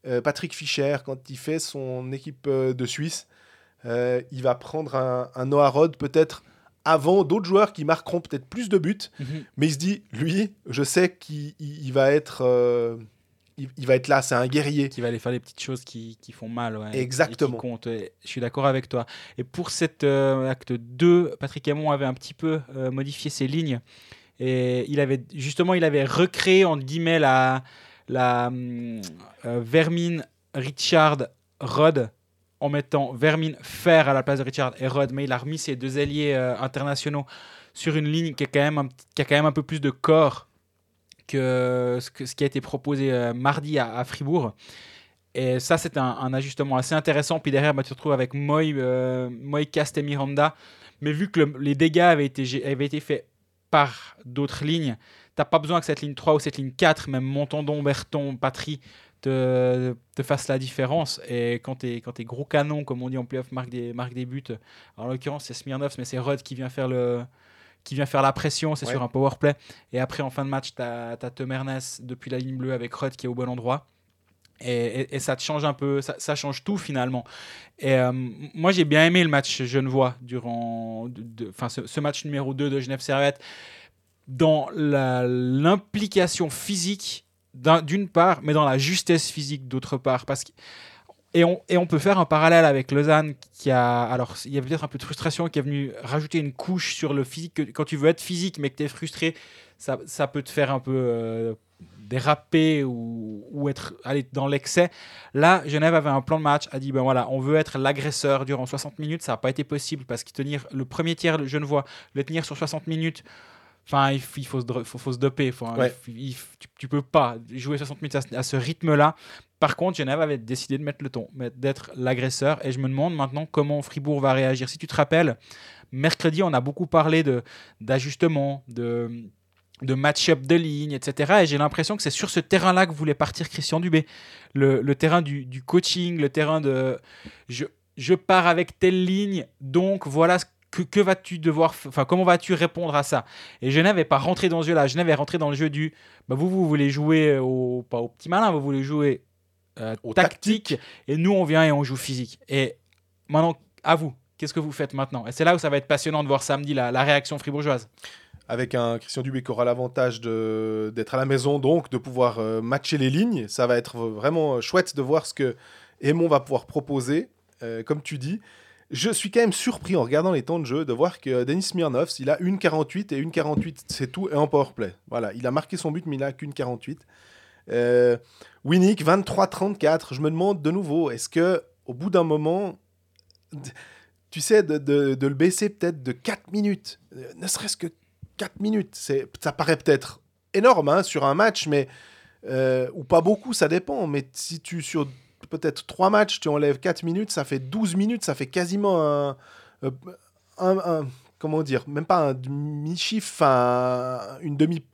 euh, Patrick Fischer, quand il fait son équipe euh, de Suisse, euh, il va prendre un, un Noah Rod peut-être avant d'autres joueurs qui marqueront peut-être plus de buts. Mais il se dit, lui, je sais qu'il il- il va être... il, il va être là, c'est un guerrier. Qui va aller faire les petites choses qui, qui font mal. ouais, Exactement. et qui comptent. Je suis d'accord avec toi. Et pour cet euh, acte 2, Patrick Hamon avait un petit peu euh, modifié ses lignes. Et il avait justement, il avait recréé entre guillemets la, la euh, Vermin, Richard, Rod en mettant Vermin Fer à la place de Richard et Rod. Mais il a remis ses deux alliés internationaux sur une ligne qui, est quand même un, qui a quand même un peu plus de corps ce, qui a été proposé euh, mardi à, Fribourg. Et ça, c'est un, ajustement assez intéressant. Puis derrière, bah, tu te retrouves avec Moy, euh, Moy Cast et Miranda. Mais vu que le- les dégâts avaient été, faits par d'autres lignes, t'as pas besoin que cette ligne 3 ou cette ligne 4, même Montandon, Berton, Patry, te, te fasse la différence. Et quand tes gros canons, comme on dit en playoff, marquent des, buts, en l'occurrence, c'est Smirnov, mais c'est Rod qui vient faire le qui vient faire la pression, c'est Ouais. sur un power play. Et après, en fin de match, tu as, Ernest depuis la ligne bleue avec Rod qui est au bon endroit. Et, et- et ça te change un peu, ça, ça change tout finalement. Et euh, moi, j'ai bien aimé le match genevois durant enfin, ce, ce match numéro 2 de Genève Servette dans l'implication physique d'un- d'une part, mais dans la justesse physique d'autre part. Parce que, et, on, et on peut faire un parallèle avec Lausanne qui a. Alors, il y a peut-être un peu de frustration qui est venu rajouter une couche sur le physique. Que, quand tu veux être physique mais que tu es frustré, ça, ça peut te faire un peu. euh, déraper ou, ou être aller dans l'excès. Là, Genève avait un plan de match, a dit ben voilà, on veut être l'agresseur durant 60 minutes. Ça n'a pas été possible parce que tenir le premier tiers, le Genevois, le tenir sur 60 minutes, enfin, il, faut, se, faut, doper. Faut, Ouais. il tu, tu peux pas jouer 60 minutes à, ce- à ce rythme-là. Par contre, Genève avait décidé de mettre le ton, d'être l'agresseur. Et je me demande maintenant comment Fribourg va réagir. Si tu te rappelles, mercredi, on a beaucoup parlé de- d'ajustement, de, de match-up de ligne, etc. Et j'ai l'impression que c'est sur ce terrain-là que voulait partir Christian Dubé. Le, le terrain du, du coaching, le terrain de je, je pars avec telle ligne, donc voilà ce que, que vas-tu devoir, enfin comment vas-tu répondre à ça? Et Genève n'est pas rentré dans ce jeu-là. Genève est rentré dans le jeu du, bah, vous vous voulez jouer au pas au petit malin, vous voulez jouer euh, Au tactique, et nous on vient et on joue physique. Et maintenant à vous, qu'est-ce que vous faites maintenant? Et c'est là où ça va être passionnant de voir samedi la, la réaction fribourgeoise. avec un Christian Dubé qui aura l'avantage de- d'être à la maison, donc de pouvoir euh, matcher les lignes. Ça va être vraiment euh, chouette de voir ce que Aymon va pouvoir proposer, euh, comme tu dis. Je suis quand même surpris en regardant les temps de jeu de voir que Denis Smirnov, il a une 48 et une 48, c'est tout, et en powerplay. Voilà, il a marqué son but, mais il a qu'une 48. Euh, Winnick, 23-34. Je me demande de nouveau, est-ce que au bout d'un moment, tu sais, de, le baisser peut-être de 4 minutes, ne serait-ce que 4 minutes, ça paraît peut-être énorme hein, sur un match, mais euh, ou pas beaucoup, ça dépend. Mais si tu sur peut-être 3 matchs, tu enlèves 4 minutes, ça fait 12 minutes, ça fait quasiment un. un- un- comment dire Même pas un demi-chiffre, un, une demi,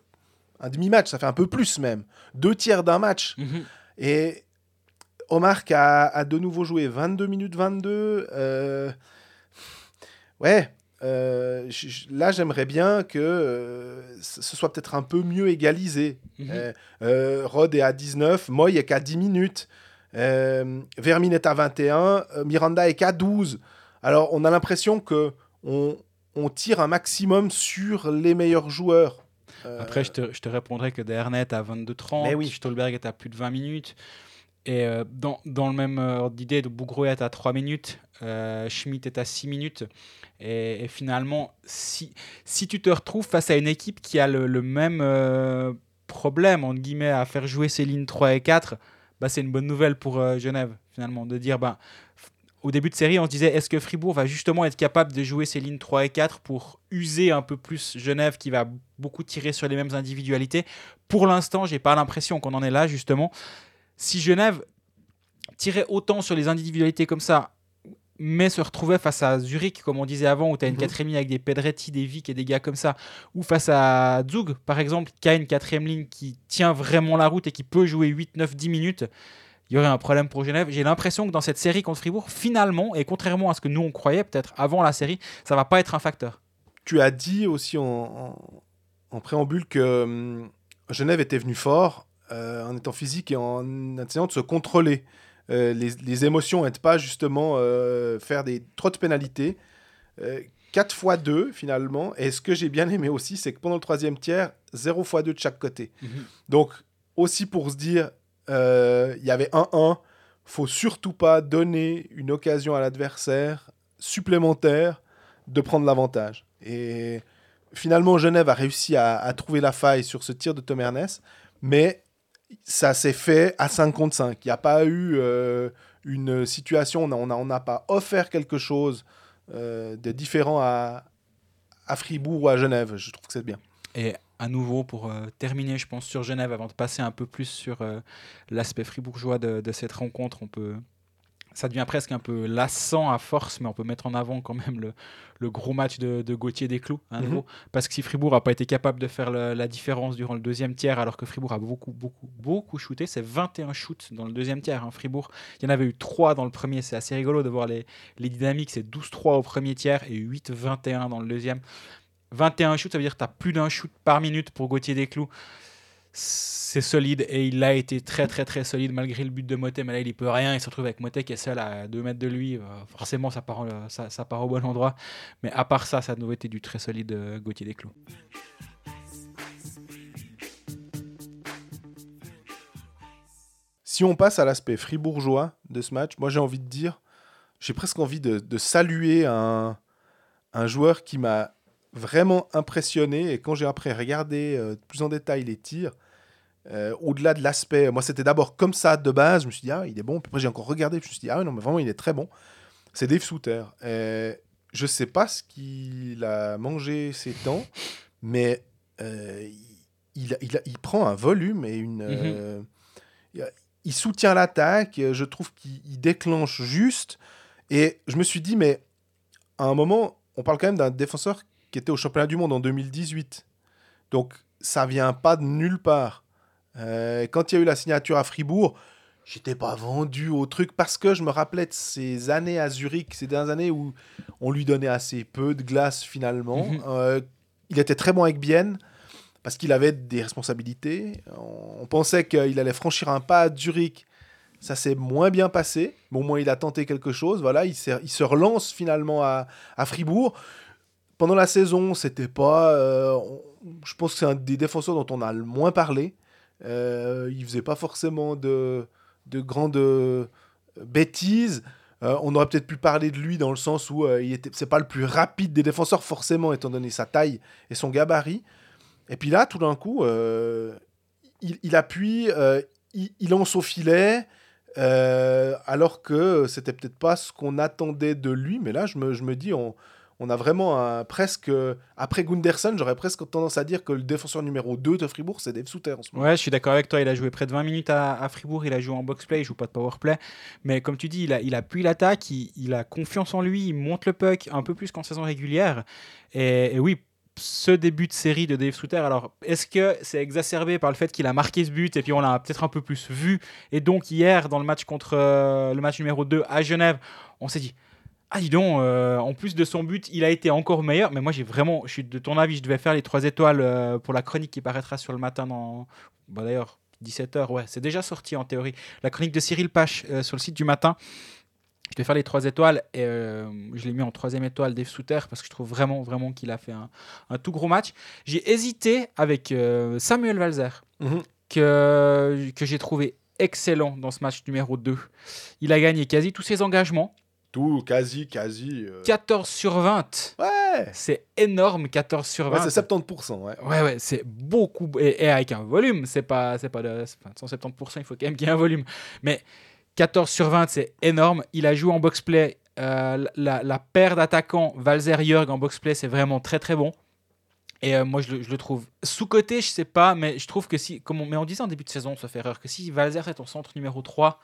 un demi-match, ça fait un peu plus même. Deux tiers d'un match. Mhm. Et Omar qui a, a de nouveau joué 22 minutes 22. euh, ouais. euh, là, j'aimerais bien que euh, ce ce soit peut-être un peu mieux égalisé. Mhm. Euh, euh, Rod est à 19, Moy est qu'à 10 minutes, euh, Vermin est à 21, euh, Miranda est qu'à 12. Alors, on a l'impression que on, on tire un maximum sur les meilleurs joueurs. Euh, Après, je te, je te répondrai que Dernet à 22-30, Mais oui. Stolberg est à plus de 20 minutes. Et euh, dans, dans le même euh, ordre d'idée, Bougro est à 3 minutes, euh, Schmidt est à 6 minutes. Et, et finalement, si, si tu te retrouves face à une équipe qui a le, le même problème, entre guillemets, à faire jouer ses lignes 3 et 4, bah, c'est une bonne nouvelle pour euh, Genève, finalement, de dire, bah, au début de série, on se disait, est-ce que Fribourg va justement être capable de jouer ses lignes 3 et 4 pour user un peu plus Genève qui va beaucoup tirer sur les mêmes individualités? Pour l'instant, j'ai pas l'impression qu'on en est là, justement. Si Genève tirait autant sur les individualités comme ça, mais se retrouvait face à Zurich, comme on disait avant, où tu as une Mhm. quatrième ligne avec des Pedretti, des Vic et des gars comme ça, ou face à Zug, par exemple, qui a une quatrième ligne qui tient vraiment la route et qui peut jouer 8, 9, 10 minutes, il y aurait un problème pour Genève. J'ai l'impression que dans cette série contre Fribourg, finalement, et contrairement à ce que nous on croyait peut-être avant la série, ça va pas être un facteur. tu as dit aussi en, en- en préambule que hum, Genève était venu fort euh, en étant physique et en essayant de se contrôler. Euh, les, les émotions n'aident pas justement euh, faire des trop de pénalités. 4 fois 2 finalement. Et ce que j'ai bien aimé aussi, c'est que pendant le troisième tiers, 0 fois 2 de chaque côté. Donc aussi pour se dire, euh, il y avait 1-1, faut surtout pas donner une occasion à l'adversaire supplémentaire de prendre l'avantage. Et finalement, Genève a réussi à, à trouver la faille sur ce tir de Tom Ernest, mais ça s'est fait à 5 contre 5. Il n'y a pas eu euh, une situation, on n'a pas offert quelque chose euh, de différent à, Fribourg ou à Genève. Je trouve que c'est bien. Et à nouveau, pour euh, terminer, je pense, sur Genève, avant de passer un peu plus sur l'aspect fribourgeois de cette rencontre, on peut... ça devient presque un peu lassant à force, mais on peut mettre en avant quand même le, le gros match de, de Gauthier Desclous, à Mhm. nouveau. Parce que si Fribourg n'a pas été capable de faire le- la différence durant le deuxième tiers, alors que Fribourg a beaucoup, beaucoup, beaucoup shooté, c'est 21 shoots dans le deuxième tiers. hein, Fribourg, il y en avait eu 3 dans le premier, c'est assez rigolo de voir les, les dynamiques, c'est 12-3 au premier tiers et 8-21 dans le deuxième. 21 shoots, ça veut dire que tu as plus d'un shoot par minute pour Gauthier Desclous. C'est solide et il a été très très très solide malgré le but de Motet. Mais là, il y peut rien. Il se retrouve avec Motet qui est seul à 2 mètres de lui. Euh, forcément, ça part, euh, ça, part au bon endroit. Mais à part ça, ça a été du très solide euh, Gauthier Desclous. Si on passe à l'aspect fribourgeois de ce match, moi j'ai envie de dire, j'ai presque envie de, saluer un, un joueur qui m'a vraiment impressionné. Et quand j'ai après regardé plus en détail les tirs, euh, au-delà de l'aspect, moi c'était d'abord comme ça de base, je me suis dit, ah il est bon. Puis après j'ai encore regardé, je me suis dit, ah non, mais vraiment il est très bon. C'est Dave Souter. Euh, je sais pas ce qu'il a mangé ces temps, mais euh, il, il, il- il prend un volume et une. euh, il- il soutient l'attaque, je trouve qu'il il déclenche juste. Et je me suis dit, mais à un moment, on parle quand même d'un défenseur qui était au championnat du monde en 2018. Donc ça vient pas de nulle part. Euh, quand il y a eu la signature à Fribourg, j'étais pas vendu au truc parce que je me rappelais de ces années à Zurich, ces dernières années où on lui donnait assez peu de glace finalement. Mhm. Euh, il était très bon avec Bienne parce qu'il avait des responsabilités. On, pensait qu'il allait franchir un pas à Zurich. Ça s'est moins bien passé, mais au moins il a tenté quelque chose. Voilà, il, se relance finalement à, à Fribourg. Pendant la saison, c'était pas. euh, on- je pense que c'est un des défenseurs dont on a le moins parlé. Euh, il faisait pas forcément de, de grandes euh, bêtises. Euh, on aurait peut-être pu parler de lui dans le sens où euh, il était, c'est pas le plus rapide des défenseurs forcément étant donné sa taille et son gabarit. Et puis là, tout d'un coup, il, il appuie, il, il lance au filet, alors que c'était peut-être pas ce qu'on attendait de lui. Mais là, je me, je me dis, on, on a vraiment presque. Après Gunderson, j'aurais presque tendance à dire que le défenseur numéro 2 de Fribourg, c'est Dave Souter en ce moment. Ouais, je suis d'accord avec toi. Il a joué près de 20 minutes à, Fribourg. Il a joué en box-play. Il joue pas de power-play. Mais comme tu dis, il, a, appuie l'attaque. Il, a confiance en lui. Il monte le puck un peu plus qu'en saison régulière. Et, et oui, ce début de série de Dave Souter, alors est-ce que c'est exacerbé par le fait qu'il a marqué ce but et puis on l'a peut-être un peu plus vu? Et donc hier, dans le match contre euh, le match numéro 2 à Genève, on s'est dit ah dis donc, euh, en plus de son but, il a été encore meilleur. Mais moi j'ai vraiment, je suis de ton avis, je devais faire les 3 étoiles euh, pour la chronique qui paraîtra sur le matin dans... Bah, D'ailleurs, 17h, ouais, c'est déjà sorti en théorie. La chronique de Cyril Pache euh, sur le site du matin. Je vais faire les 3 étoiles et je l'ai mis en troisième étoile Dave Souter parce que je trouve vraiment, vraiment qu'il a fait un, un tout gros match. J'ai hésité avec Samuel Valzer Mhm. que, que j'ai trouvé excellent dans ce match numéro 2. Il a gagné quasi tous ses engagements. Tout, quasi, quasi. euh, 14 sur 20. Ouais, C'est énorme, 14 sur 20. ouais c'est 70%. Ouais. Ouais, ouais, c'est beaucoup. Et, et avec un volume, c'est pas, c'est pas de, c'est pas 170%, il faut quand même qu'il y ait un volume. Mais 14 sur 20, c'est énorme. Il a joué en box-play. Euh, la, la paire d'attaquants Valzer-Jörg en box-play, c'est vraiment très très bon. Et euh, moi, je le, je le trouve sous-côté, je sais pas, mais je trouve que si, comme on, mais on disait en début de saison, sauf erreur, que si Valzer est ton centre numéro 3,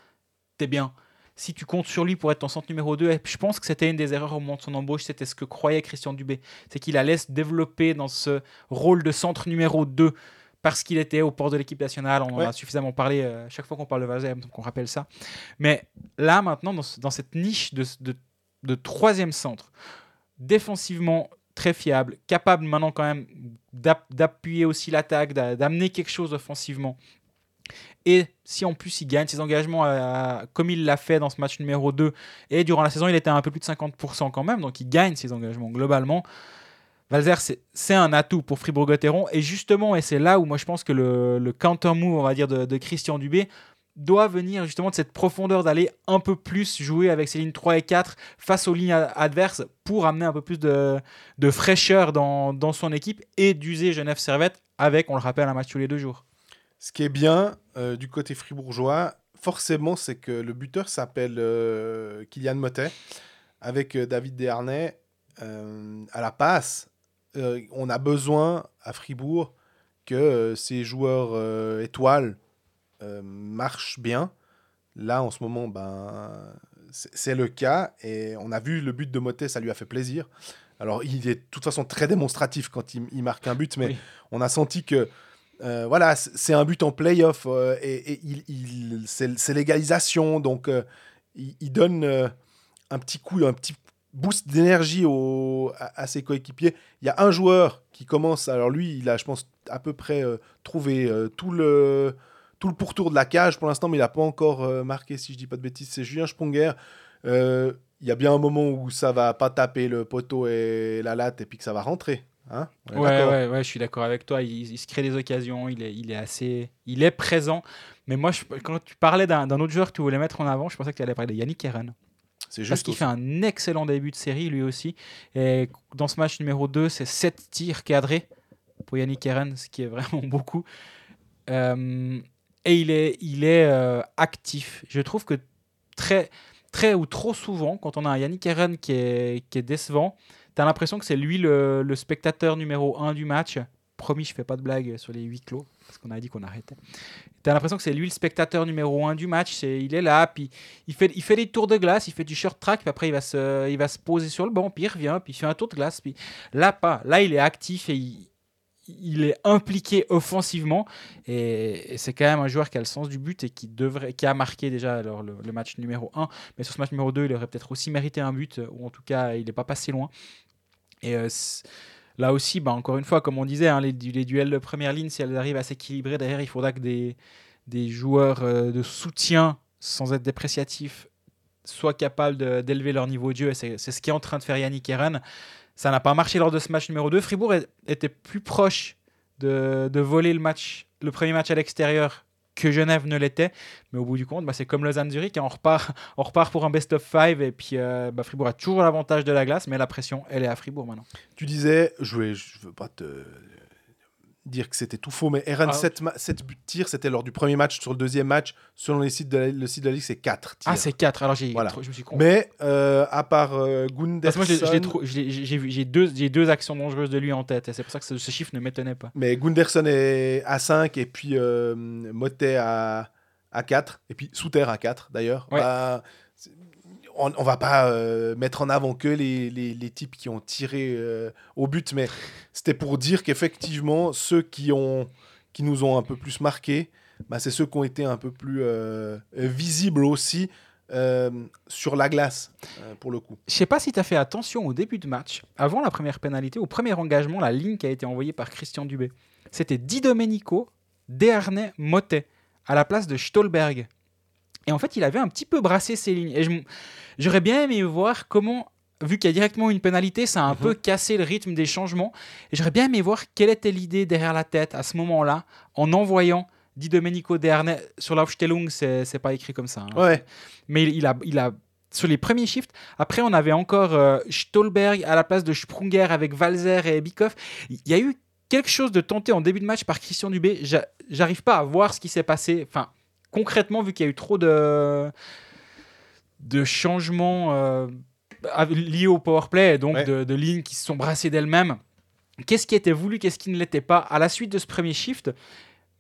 t'es bien. Si tu comptes sur lui pour être ton centre numéro 2, et je pense que c'était une des erreurs au moment de son embauche, c'était ce que croyait Christian Dubé. C'est qu'il allait se développer dans ce rôle de centre numéro 2 parce qu'il était au port de l'équipe nationale. On en a suffisamment parlé euh, chaque fois qu'on parle de Valzer, donc on rappelle ça. Mais là, maintenant, dans, ce- dans cette niche de, de, de troisième centre, défensivement très fiable, capable maintenant quand même d'app- d'appuyer aussi l'attaque, d'a- d'amener quelque chose offensivement. Et si en plus il gagne ses engagements comme il l'a fait dans ce match numéro 2, et durant la saison il était à un peu plus de 50% quand même, donc il gagne ses engagements globalement. Valzer, c'est- un atout pour Fribourg-Gotteron. Et justement, et c'est là où moi je pense que le, le counter-move, on va dire, de, Christian Dubé doit venir justement de cette profondeur d'aller un peu plus jouer avec ses lignes 3 et 4 face aux lignes adverses pour amener un peu plus de, de fraîcheur dans, dans son équipe et d'user Genève Servette avec, on le rappelle, un match tous les deux jours. Ce qui est bien euh, du côté fribourgeois, forcément, c'est que le buteur s'appelle euh, Kylian Motet, avec euh, David Desharnais à la passe. on a besoin à Fribourg que ces joueurs étoiles marchent bien. Là, en ce moment, ben, c'est c'est le cas. Et on a vu le but de Motet, ça lui a fait plaisir. Alors, il est de toute façon très démonstratif quand il, il marque un but, mais Oui. on a senti que euh, voilà, c'est un but en playoff euh, et, il, c'est l'égalisation, donc euh, il, donne euh, un petit coup, un petit boost d'énergie à, à ses coéquipiers. Il y a un joueur qui commence, alors lui, il a, je pense, à peu près trouvé tout le tout le pourtour de la cage pour l'instant, mais il n'a pas encore marqué, si je dis pas de bêtises, c'est Julien Sponger. Il y a bien un moment où ça va pas taper le poteau et la latte et puis que ça va rentrer. Hein Ouais, ouais, ouais, je suis d'accord avec toi. Il, il se crée des occasions, il est, il est assez. Il est présent. Mais moi, je- quand tu parlais d'un autre joueur que tu voulais mettre en avant, je pensais que tu allais parler de Yannick Eren. C'est Parce juste qu'il fait un excellent début de série lui aussi. Et dans ce match numéro 2, c'est 7 tirs cadrés pour Yannick Eren, ce qui est vraiment beaucoup. Euh, et il est, il est euh, actif. Je trouve que très, très ou trop souvent, quand on a un Yannick Eren qui est, qui est décevant, tu as l'impression que c'est lui le, spectateur numéro 1 du match. Promis, je fais pas de blague sur les huis clos, parce qu'on avait dit qu'on arrêtait. Tu as l'impression que c'est lui le spectateur numéro 1 du match. Il est là, puis il fait, des tours de glace, il fait du short track, puis après il va, se, poser sur le banc, puis il revient, puis il fait un tour de glace. Là. Là, il est actif et il, il est impliqué offensivement. Et, c'est quand même un joueur qui a le sens du but et qui, devrait, qui a marqué déjà alors, le, match numéro 1. Mais sur ce match numéro 2, il aurait peut-être aussi mérité un but, ou en tout cas, il n'est pas passé loin. Et euh, là aussi, bah, encore une fois, comme on disait, hein, les, du- les duels de première ligne, si elles arrivent à s'équilibrer, derrière, il faudra que des, des joueurs euh, de soutien, sans être dépréciatifs, soient capables d'élever leur niveau de jeu. Et c'est ce qui est en train de faire Yannick Eren. Ça n'a pas marché lors de ce match numéro 2. Fribourg était plus proche de, de voler le match, le premier match à l'extérieur que Genève ne l'était. Mais au bout du compte, bah, c'est comme Lausanne-Zurich. hein, on, repart, on repart pour un best of five. Et puis euh, bah, Fribourg a toujours l'avantage de la glace, mais la pression, elle est à Fribourg maintenant. Tu disais, je ne veux pas te dire que c'était tout faux, mais Aaron, Ah. 7, ma- 7 buts de tir, c'était lors du premier match. Sur le deuxième match, selon les sites de la, le site de la Ligue, c'est 4 tirs. Ah, c'est 4. Alors, j'ai, Voilà. je me suis con. mais euh, à part euh, Parce Gunderson, j'ai, j'ai vu- j'ai deux, j'ai deux actions dangereuses de lui en tête. Et c'est pour ça que ce, ce chiffre ne m'étonnait pas. mais Gunderson est à 5 et puis euh, Motet à, à 4 et puis Souter à 4 d'ailleurs. Ouais. Bah, on, on va pas euh, mettre en avant que les, types qui ont tiré euh, au but, mais c'était pour dire qu'effectivement, ceux qui, nous ont un peu plus marqués, bah, c'est ceux qui ont été un peu plus euh, visibles aussi sur la glace, pour le coup. Je sais pas si tu as fait attention au début de match, avant la première pénalité, au premier engagement, la ligne qui a été envoyée par Christian Dubé. C'était Di Domenico, Desharnais, Motet, à la place de Stolberg. Et en fait, il avait un petit peu brassé ses lignes. Et j'aurais bien aimé voir comment, vu qu'il y a directement une pénalité, ça a un Mhm. peu cassé le rythme des changements. Et j'aurais bien aimé voir quelle était l'idée derrière la tête à ce moment-là, en envoyant Di Domenico Desharnais sur l'Aufstellung, c'est pas écrit comme ça. hein. Ouais, Mais il, il a, il a sur les premiers shifts. Après, on avait encore euh, Stolberg à la place de Sprunger avec Valzer et Bikoff. Il y a eu quelque chose de tenté en début de match par Christian Dubé. J'a- J'arrive pas à voir ce qui s'est passé. Enfin, concrètement, vu qu'il y a eu trop de de changements euh, liés au powerplay, donc Ouais. de, de lignes qui se sont brassées d'elles-mêmes. Qu'est-ce qui était voulu, qu'est-ce qui ne l'était pas à la suite de ce premier shift?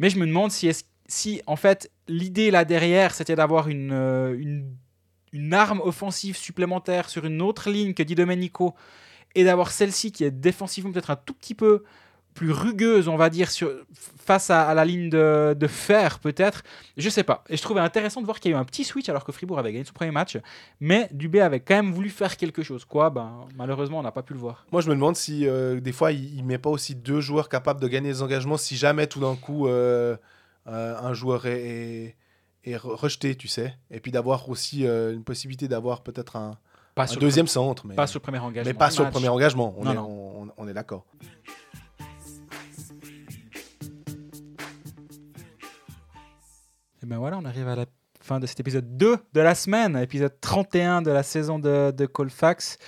Mais je me demande si, est si en fait, l'idée là derrière, c'était d'avoir une, euh, une, une arme offensive supplémentaire sur une autre ligne que Di Domenico et d'avoir celle-ci qui est défensivement peut-être un tout petit peu plus rugueuse, on va dire, sur, face à, à la ligne de, de fer, peut-être. Je sais pas. Et je trouvais intéressant de voir qu'il y a eu un petit switch alors que Fribourg avait gagné son premier match. Mais Dubé avait quand même voulu faire quelque chose. Quoi? Ben, Malheureusement, on n'a pas pu le voir. Moi, je me demande si euh, des fois, il ne met pas aussi deux joueurs capables de gagner des engagements si jamais tout d'un coup euh, euh, un joueur est, est- est re- rejeté, tu sais. Et puis d'avoir aussi une possibilité d'avoir peut-être un, Pas un sur, deuxième centre. Mais, pas sur le premier engagement. mais pas sur le premier engagement. On Non, est, non. on- on- on est d'accord. Ben voilà, on arrive à la fin de cet épisode 2 de la semaine, épisode 31 de la saison de, de Colfax.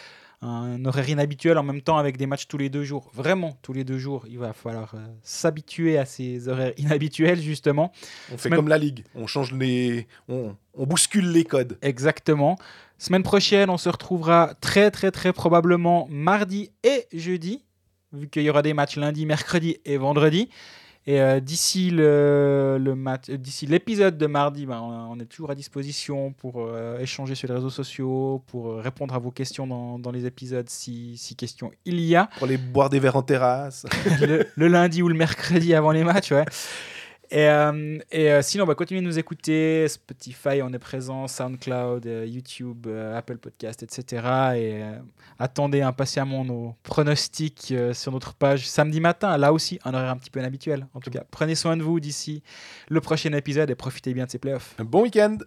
Un horaire inhabituel en même temps avec des matchs tous les deux jours. Vraiment, tous les deux jours, il va falloir euh, s'habituer à ces horaires inhabituels, justement. On fait Même- comme la Ligue. On change les. On, on bouscule les codes. Exactement. Semaine prochaine, on se retrouvera très, très, très probablement mardi et jeudi, vu qu'il y aura des matchs lundi, mercredi et vendredi. Et euh, d'ici le, le match, euh, d'ici l'épisode de mardi, ben, on, on est toujours à disposition pour euh, échanger sur les réseaux sociaux, pour euh, répondre à vos questions dans, dans les épisodes si, si questions il y a. Pour aller boire des verres en terrasse. le, le lundi ou le mercredi avant les matchs, ouais. Et, euh, et euh, sinon, on va continuer de nous écouter. Spotify, on est présent, SoundCloud, euh, YouTube, euh, Apple Podcast, etc. Et euh, attendez impatiemment nos pronostics sur notre page samedi matin. Là aussi, un horaire un petit peu inhabituel. En tout cas, prenez soin de vous d'ici le prochain épisode et profitez bien de ces playoffs. Un bon week-end